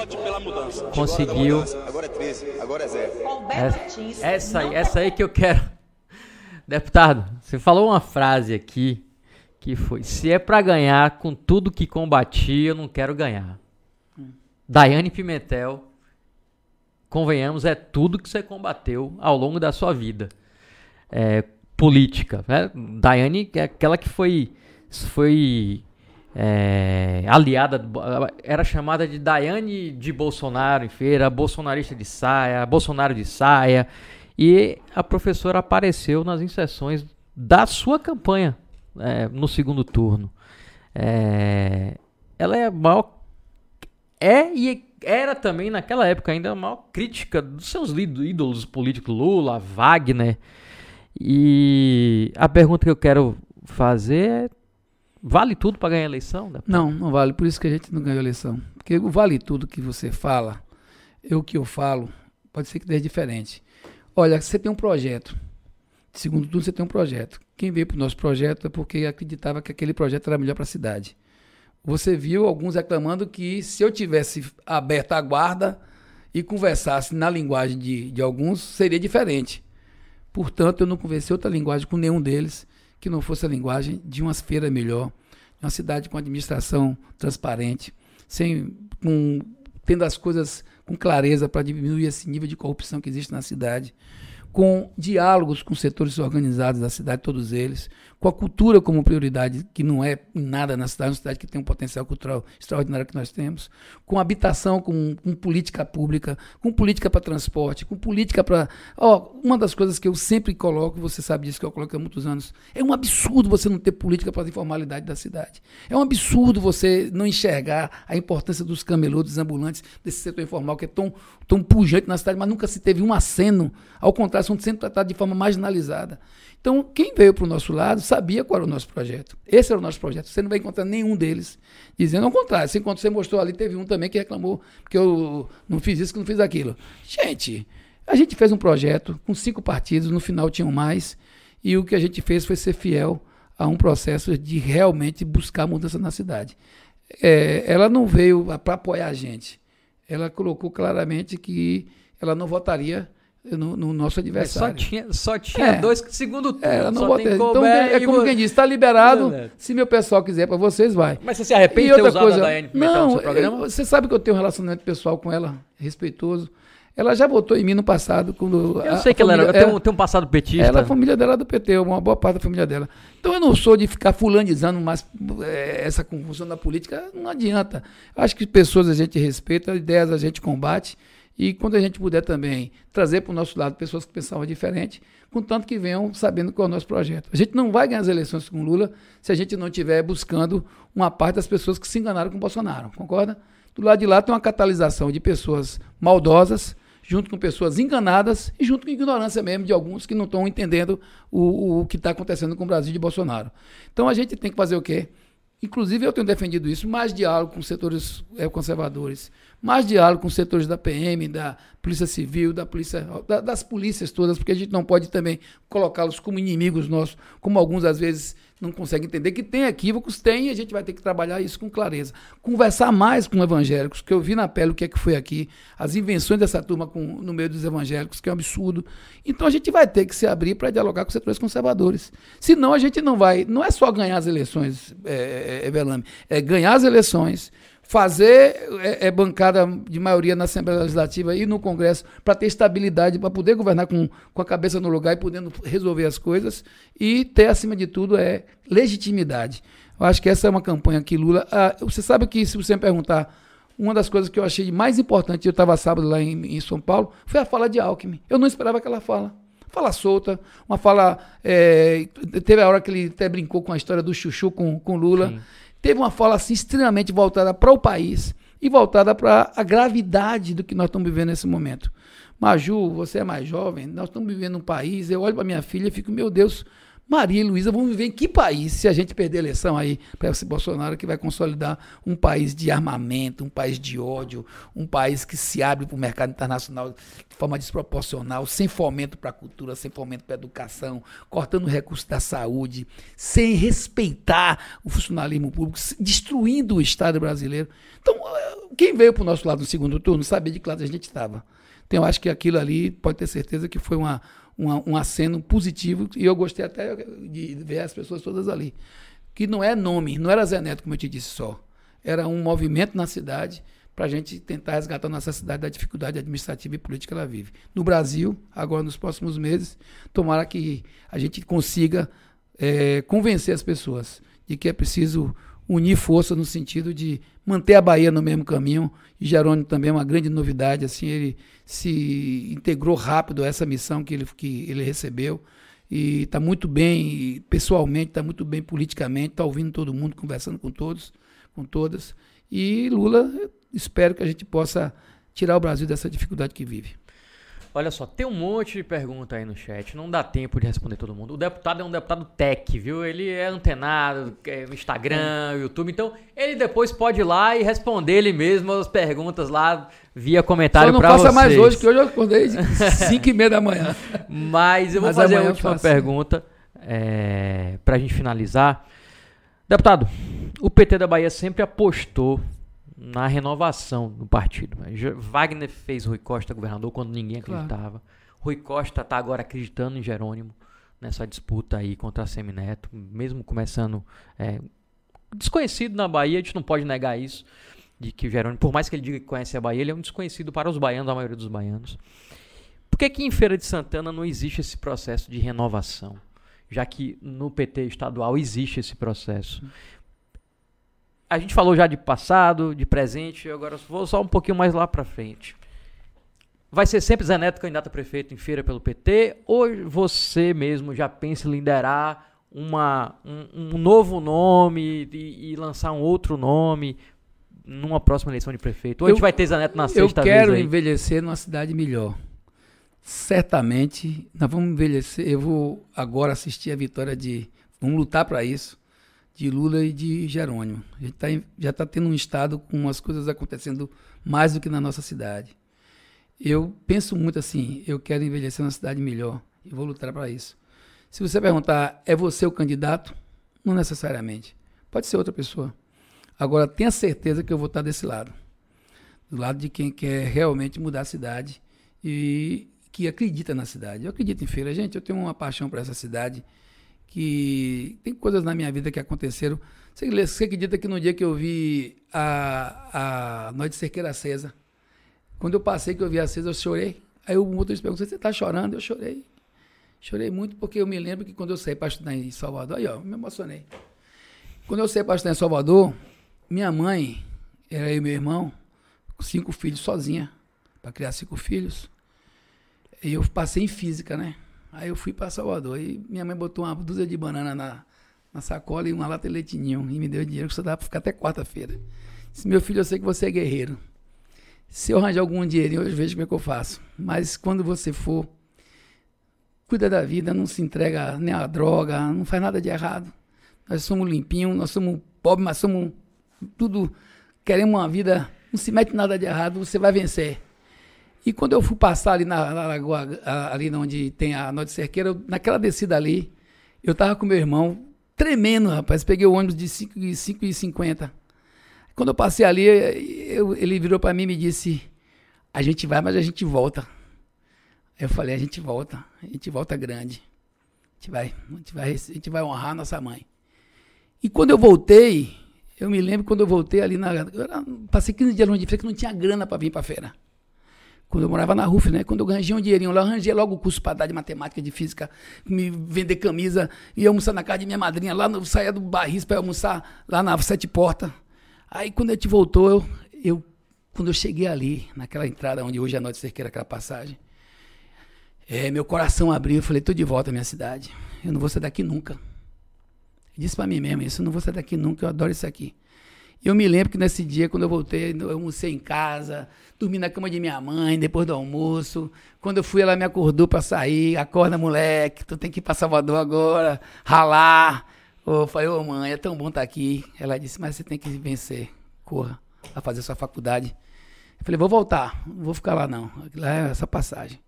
conseguiu. Agora é 13, agora é Zé. Essa, essa aí, essa aí que eu quero. Deputado, você falou uma frase aqui que foi: se é para ganhar com tudo que combati, eu não quero ganhar. Daiane Pimentel, convenhamos, é tudo que você combateu ao longo da sua vida. É, política. Né? Daiane é aquela que foi, foi é, aliada, era chamada de Daiane de Bolsonaro em feira, bolsonarista de saia, Bolsonaro de saia. E a professora apareceu nas inserções da sua campanha é, no segundo turno. É, ela é a maior. É e era também naquela época ainda a maior crítica dos seus ídolos políticos, Lula, Wagner. E a pergunta que eu quero fazer é: vale tudo para ganhar a eleição? Não, não vale. Por isso que a gente não ganhou a eleição. Porque o vale tudo que você fala, eu que eu falo, pode ser que dê diferente. Olha, você tem um projeto. Segundo tudo, você tem um projeto. Quem veio para o nosso projeto é porque acreditava que aquele projeto era melhor para a cidade. Você viu alguns reclamando que se eu tivesse aberto a guarda e conversasse na linguagem de, de alguns, seria diferente. Portanto, eu não conversei outra linguagem com nenhum deles que não fosse a linguagem de uma feira melhor, de uma cidade com administração transparente, sem, com, tendo as coisas com clareza para diminuir esse nível de corrupção que existe na cidade com diálogos com setores organizados da cidade, todos eles, com a cultura como prioridade, que não é nada na cidade, uma cidade que tem um potencial cultural extraordinário que nós temos, com habitação, com, com política pública, com política para transporte, com política para. Ó, uma das coisas que eu sempre coloco, você sabe disso que eu coloco há muitos anos, é um absurdo você não ter política para a informalidade da cidade. É um absurdo você não enxergar a importância dos camelôs, ambulantes, desse setor informal que é tão, tão pujante na cidade, mas nunca se teve um aceno. Ao contrário, são sempre tratados de forma marginalizada. Então, quem veio para o nosso lado sabia qual era o nosso projeto. Esse era o nosso projeto. Você não vai encontrar nenhum deles dizendo ao contrário. Você, enquanto você mostrou ali, teve um também que reclamou que eu não fiz isso, que não fiz aquilo. Gente, a gente fez um projeto com cinco partidos, no final tinham mais, e o que a gente fez foi ser fiel a um processo de realmente buscar mudança na cidade. É, ela não veio para apoiar a gente. ela colocou claramente que ela não votaria no, no nosso Mas Só adversário. tinha, só tinha É. dois segundo turno. É, ela não só tem Então, é como vo- quem diz, está liberado. Se meu pessoal quiser para vocês, vai. Mas você se arrepende de ter usado coisa, a Daiane Pimentel no seu programa? eu- você sabe que eu tenho um relacionamento pessoal com ela, respeitoso. Ela já votou em mim no passado. Quando Eu sei que ela, era, família- tem, um, tem um passado petista. ela, a família dela é do PT, uma boa parte da família dela. Então eu não sou de ficar fulanizando mais eh, essa confusão da política, não adianta. Acho que pessoas a gente respeita, ideias a gente combate. E quando a gente puder também trazer para o nosso lado pessoas que pensavam diferente, contanto que venham sabendo qual é o nosso projeto. A gente não vai ganhar as eleições com Lula se a gente não estiver buscando uma parte das pessoas que se enganaram com Bolsonaro, concorda? Do lado de lá tem uma catalisação de pessoas maldosas, junto com pessoas enganadas e junto com ignorância mesmo de alguns que não estão entendendo o, o que está acontecendo com o Brasil de Bolsonaro. Então a gente tem que fazer o quê? Inclusive, eu tenho defendido isso, mais diálogo com setores eh, conservadores, mais diálogo com setores da PM, da Polícia Civil, da polícia, da- das polícias todas, porque a gente não pode também colocá-los como inimigos nossos, como alguns às vezes não conseguem entender que tem equívocos, tem, e a gente vai ter que trabalhar isso com clareza. Conversar mais com evangélicos, que eu vi na pele o que é que foi aqui, as invenções dessa turma com, no meio dos evangélicos, que é um absurdo. Então a gente vai ter que se abrir para dialogar com os setores conservadores. Senão a gente não vai, não é só ganhar as eleições, é, é, é, é ganhar as eleições, fazer é, é, bancada de maioria na Assembleia Legislativa e no Congresso para ter estabilidade, para poder governar com, com a cabeça no lugar e podendo resolver as coisas e ter, acima de tudo, é legitimidade. Eu acho que essa é uma campanha que Lula. ah, você sabe que, se você me perguntar, uma das coisas que eu achei mais importante, eu estava sábado lá em, em São Paulo, foi a fala de Alckmin. Eu não esperava aquela fala. Fala solta, uma fala. é, teve a hora que ele até brincou com a história do Chuchu com, com Lula. Sim. Teve uma fala assim, extremamente voltada para o país e voltada para a gravidade do que nós estamos vivendo nesse momento. Maju, você é mais jovem, nós estamos vivendo um país. Eu olho para minha filha e fico, meu Deus, Maria e Luísa vão viver em que país se a gente perder a eleição aí para esse Bolsonaro que vai consolidar um país de armamento, um país de ódio, um país que se abre para o mercado internacional de forma desproporcional, sem fomento para a cultura, sem fomento para a educação, cortando recursos da saúde, sem respeitar o funcionalismo público, destruindo o Estado brasileiro. Então, eh, quem veio para o nosso lado no segundo turno sabia de que lado a gente estava. Então, eu acho que aquilo ali pode ter certeza que foi uma, uma- um aceno positivo e eu gostei até de ver as pessoas todas ali. Que não é nome, não era Zé Neto, como eu te disse só. Era um movimento na cidade para a gente tentar resgatar nossa cidade da dificuldade administrativa e política que ela vive. No Brasil, agora nos próximos meses, tomara que a gente consiga eh, convencer as pessoas de que é preciso unir força no sentido de manter a Bahia no mesmo caminho. E Jerônimo também é uma grande novidade, assim, ele se integrou rápido a essa missão que ele, que ele recebeu e está muito bem pessoalmente, está muito bem politicamente, está ouvindo todo mundo, conversando com todos, com todas. E Lula, espero que a gente possa tirar o Brasil dessa dificuldade que vive. Olha só, tem um monte de pergunta aí no chat, não dá tempo de responder todo mundo. O deputado é um deputado tech, viu? Ele é antenado é, Instagram, YouTube, então ele depois pode ir lá e responder ele mesmo as perguntas lá via comentário não pra faça vocês. mais hoje, que hoje eu acordei 5 e meia da manhã. Mas eu vou Mas fazer a última pergunta é, para a gente finalizar. Deputado, o PT da Bahia sempre apostou na renovação do partido. Wagner fez Rui Costa governador quando ninguém Claro. acreditava. Rui Costa está agora acreditando em Jerônimo nessa disputa aí contra a Semineto, mesmo começando é, desconhecido na Bahia, a gente não pode negar isso, de que o Jerônimo, por mais que ele diga que conhece a Bahia, ele é um desconhecido para os baianos, a maioria dos baianos. Por que, que em Feira de Santana não existe esse processo de renovação? Já que no PT estadual existe esse processo. A gente falou já de passado, de presente, agora vou só um pouquinho mais lá para frente. Vai ser sempre Zé Neto candidato a prefeito em feira pelo PT? Ou você mesmo já pensa em liderar uma, um, um novo nome e, e lançar um outro nome numa próxima eleição de prefeito? Ou a Eu- gente vai ter Zé Neto na Eu sexta quero vez aí? envelhecer numa cidade melhor. Certamente, nós vamos envelhecer. Eu vou agora assistir a vitória de. Vamos lutar para isso. De Lula e de Jerônimo. A gente tá já está tendo um estado com umas coisas acontecendo mais do que na nossa cidade. Eu penso muito assim: eu quero envelhecer numa cidade melhor e vou lutar para isso. Se você perguntar, é você o candidato? Não necessariamente. Pode ser outra pessoa. Agora, tenha certeza que eu vou estar desse lado do lado de quem quer realmente mudar a cidade e que acredita na cidade. Eu acredito em feira, gente. Eu tenho uma paixão por essa cidade que tem coisas na minha vida que aconteceram. Você, acredita que no dia que eu vi a, a Noite Cerqueira Acesa, quando eu passei que eu vi acesa, eu chorei. Aí o motorista perguntou, você está chorando? Eu chorei. Chorei muito porque eu me lembro que quando eu saí para estudar em Salvador, aí ó, me emocionei. Quando eu saí para estudar em Salvador, minha mãe, era eu e meu irmão, cinco filhos sozinha, para criar cinco filhos. E eu passei em física, né? Aí eu fui para Salvador. E minha mãe botou uma dúzia de banana na, na sacola e uma lata de leitinho. E me deu dinheiro que só dava para ficar até quarta-feira. Disse, meu filho, eu sei que você é guerreiro. Se eu arranjar algum dinheirinho, eu vejo como é que eu faço. Mas quando você for, cuida da vida, não se entrega nem a droga, não faz nada de errado. Nós somos limpinhos, nós somos pobres, mas somos tudo. Queremos uma vida, não se mete nada de errado, você vai vencer. E quando eu fui passar ali na, na lagoa, ali onde tem a Norte Cerqueira, eu, naquela descida ali, eu tava com meu irmão, tremendo, rapaz. Peguei o ônibus de 5,50. Quando eu passei ali, eu, ele virou para mim e me disse: A gente vai, mas a gente volta. Eu falei: A gente volta, a gente volta grande. A gente vai, a gente vai, a gente vai honrar nossa mãe. E quando eu voltei, eu me lembro quando eu voltei ali na. Eu passei 15 dias longe de feira que não tinha grana para vir para feira. Quando eu morava na RUF, né? Quando eu ganhei um dinheirinho lá, arranjei logo o curso para dar de matemática, de física, me vender camisa, ia almoçar na casa de minha madrinha, lá no, saía do barris para almoçar lá na Sete Portas. Aí quando a gente voltou, eu, eu, quando eu cheguei ali, naquela entrada onde hoje é a Noite Cerqueira, aquela passagem, é, meu coração abriu, eu falei, tô de volta à minha cidade. Eu não vou sair daqui nunca. Eu disse para mim mesmo isso, eu não vou sair daqui nunca, eu adoro isso aqui. Eu me lembro que nesse dia, quando eu voltei, eu almocei em casa, dormi na cama de minha mãe depois do almoço. Quando eu fui, ela me acordou para sair. Acorda, moleque, tu tem que ir para Salvador agora, ralar. Eu falei, ô mãe, é tão bom estar tá aqui. Ela disse, mas você tem que vencer. Corra, a fazer sua faculdade. Eu falei, vou voltar, não vou ficar lá não. Lá é essa passagem.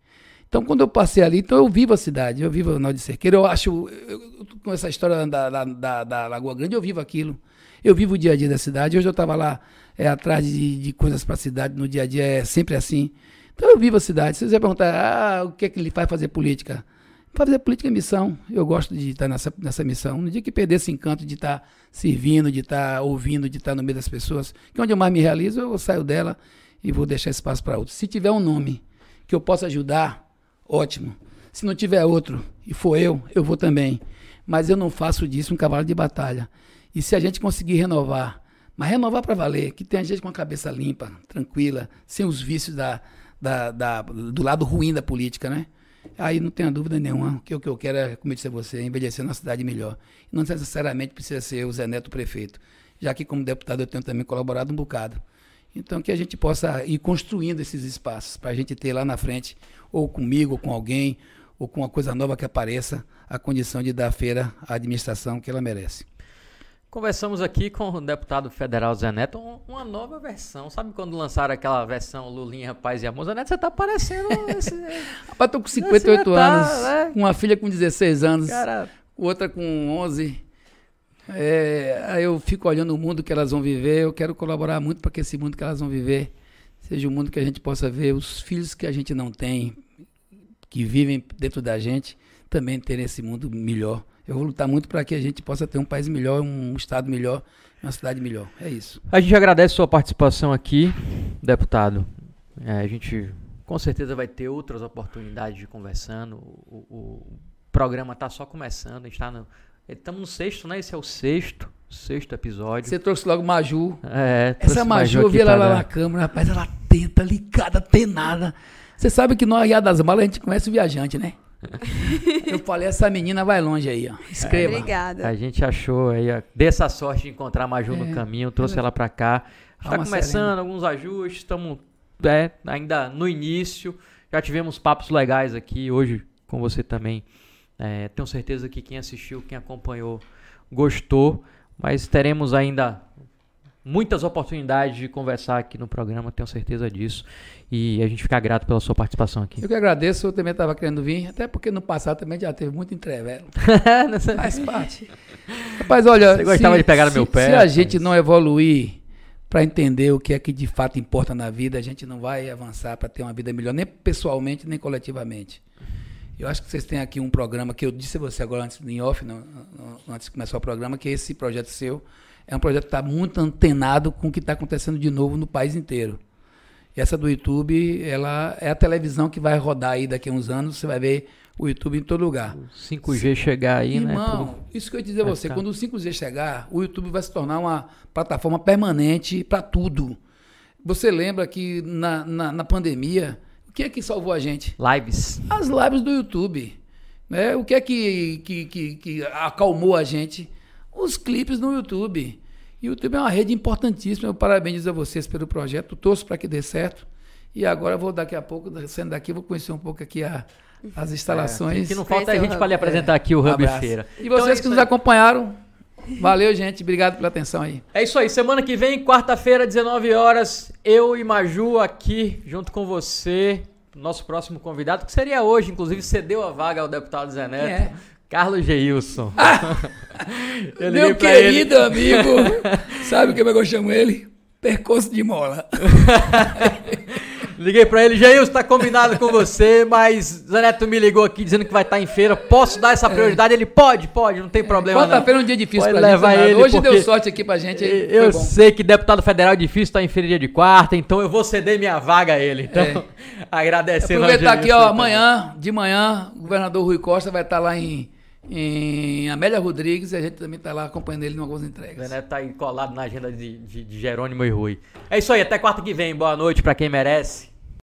Então, quando eu passei ali, então eu vivo a cidade, eu vivo o Nó de Cerqueira. Eu acho, eu, com essa história da, da, da, da Lagoa Grande, eu vivo aquilo. Eu vivo o dia a dia da cidade. Hoje eu estava lá é, atrás de, de coisas para a cidade, no dia a dia é sempre assim. Então eu vivo a cidade. Se você perguntar, ah, o que é que ele faz fazer política? Fazer política é missão. Eu gosto de estar nessa, nessa missão. No dia que perder esse encanto de estar servindo, de estar ouvindo, de estar no meio das pessoas, que é onde eu mais me realizo, eu saio dela e vou deixar espaço para outros. Se tiver um nome que eu possa ajudar, ótimo. Se não tiver outro e for eu, eu vou também. Mas eu não faço disso um cavalo de batalha. E se a gente conseguir renovar, mas renovar para valer, que tenha gente com a cabeça limpa, tranquila, sem os vícios da, da, da, do lado ruim da política, né? Aí não tenha dúvida nenhuma que o que eu quero é, como eu disse a você, envelhecer na cidade melhor. Não necessariamente precisa ser o Zé Neto prefeito, já que como deputado eu tenho também colaborado um bocado. Então que a gente possa ir construindo esses espaços para a gente ter lá na frente, ou comigo, ou com alguém, ou com uma coisa nova que apareça, a condição de dar à feira a administração que ela merece. Conversamos aqui com o deputado federal Zé Neto, uma nova versão. Sabe quando lançaram aquela versão Lulinha, Paz e Amor? Zé Neto, você tá parecendo. Esse... Rapaz, tô com 58 tá, anos, né? uma filha com 16 anos, Cara... outra com 11. É, eu fico olhando o mundo que elas vão viver. Eu quero colaborar muito para que esse mundo que elas vão viver seja um mundo que a gente possa ver os filhos que a gente não tem, que vivem dentro da gente, também terem esse mundo melhor eu vou lutar muito para que a gente possa ter um país melhor, um estado melhor, uma cidade melhor. É isso. A gente agradece sua participação aqui, deputado. É, a gente com certeza vai ter outras oportunidades de conversando. O, o programa está só começando, está no. Estamos no sexto, né? Esse é o sexto, sexto episódio. Você trouxe logo Maju. É, Essa Maju, eu vi ela lá na câmera, rapaz, ela tenta, ligada, tem nada. Você sabe que no Arriar das Malas a gente conhece o viajante, né? Eu falei, essa menina vai longe aí, ó. Escreva. Obrigada. A gente achou aí, dessa sorte de encontrar a Maju é, no caminho, trouxe ela para cá. Está começando alguns ajustes, estamos é, ainda no início. Já tivemos papos legais aqui hoje com você também. É, tenho certeza que quem assistiu, quem acompanhou, gostou. Mas teremos ainda muitas oportunidades de conversar aqui no programa, tenho certeza disso. E a gente fica grato pela sua participação aqui. Eu que agradeço, eu também estava querendo vir, até porque no passado também já teve muito entrevero. Faz parte. Rapaz, olha. Você gostava se, de pegar no meu pé. Se a gente não evoluir para entender o que é que de fato importa na vida, a gente não vai avançar para ter uma vida melhor, nem pessoalmente, nem coletivamente. Eu acho que vocês têm aqui um programa que eu disse a você agora antes em off, não, não, antes de começar o programa, que esse projeto seu é um projeto que está muito antenado com o que está acontecendo de novo no país inteiro. E essa do YouTube, ela é a televisão que vai rodar aí daqui a uns anos, você vai ver o YouTube em todo lugar. O 5G chegar aí, Irmão, né? Irmão, isso que eu ia dizer a você, ficar. quando o 5G chegar, o YouTube vai se tornar uma plataforma permanente para tudo. Você lembra que na, na, na, pandemia, o que é que salvou a gente? Lives. As lives do YouTube. Né? O que é que, que, que, que acalmou a gente? Os clipes no YouTube. E o YouTube é uma rede importantíssima. Eu parabenizo a vocês pelo projeto, torço para que dê certo. E agora vou daqui a pouco, sendo daqui, vou conhecer um pouco aqui a, as instalações. É, que não falta a gente para lhe apresentar é. aqui o Hub um Feira. E vocês então, é que nos acompanharam, valeu, gente. Obrigado pela atenção aí. É isso aí. Semana que vem, quarta-feira, 19 horas, eu e Maju aqui junto com você. Nosso próximo convidado, que seria hoje, inclusive, cedeu a vaga ao deputado Zé Neto. É. Carlos Geilson. Ah, meu querido ele. amigo, sabe o que eu chamo ele? Percurso de mola. Liguei pra ele, Jailson, tá combinado com você, mas Zaneto me ligou aqui dizendo que vai estar tá em feira. Posso dar essa prioridade? Ele pode, pode, não tem problema. Quarta-feira é um dia difícil pode pra levar gente. Ele Hoje deu sorte aqui pra gente. Eu sei que deputado federal é difícil estar tá em feira dia de quarta, então eu vou ceder minha vaga a ele. Então, é. agradecendo Aproveitar aqui, ó, amanhã, de manhã, o governador Rui Costa vai estar tá lá em em Amélia Rodrigues e a gente também está lá acompanhando ele em algumas entregas. Né, tá aí colado na agenda de, de, de Jerônimo e Rui. É isso aí, até quarta que vem. Boa noite para quem merece.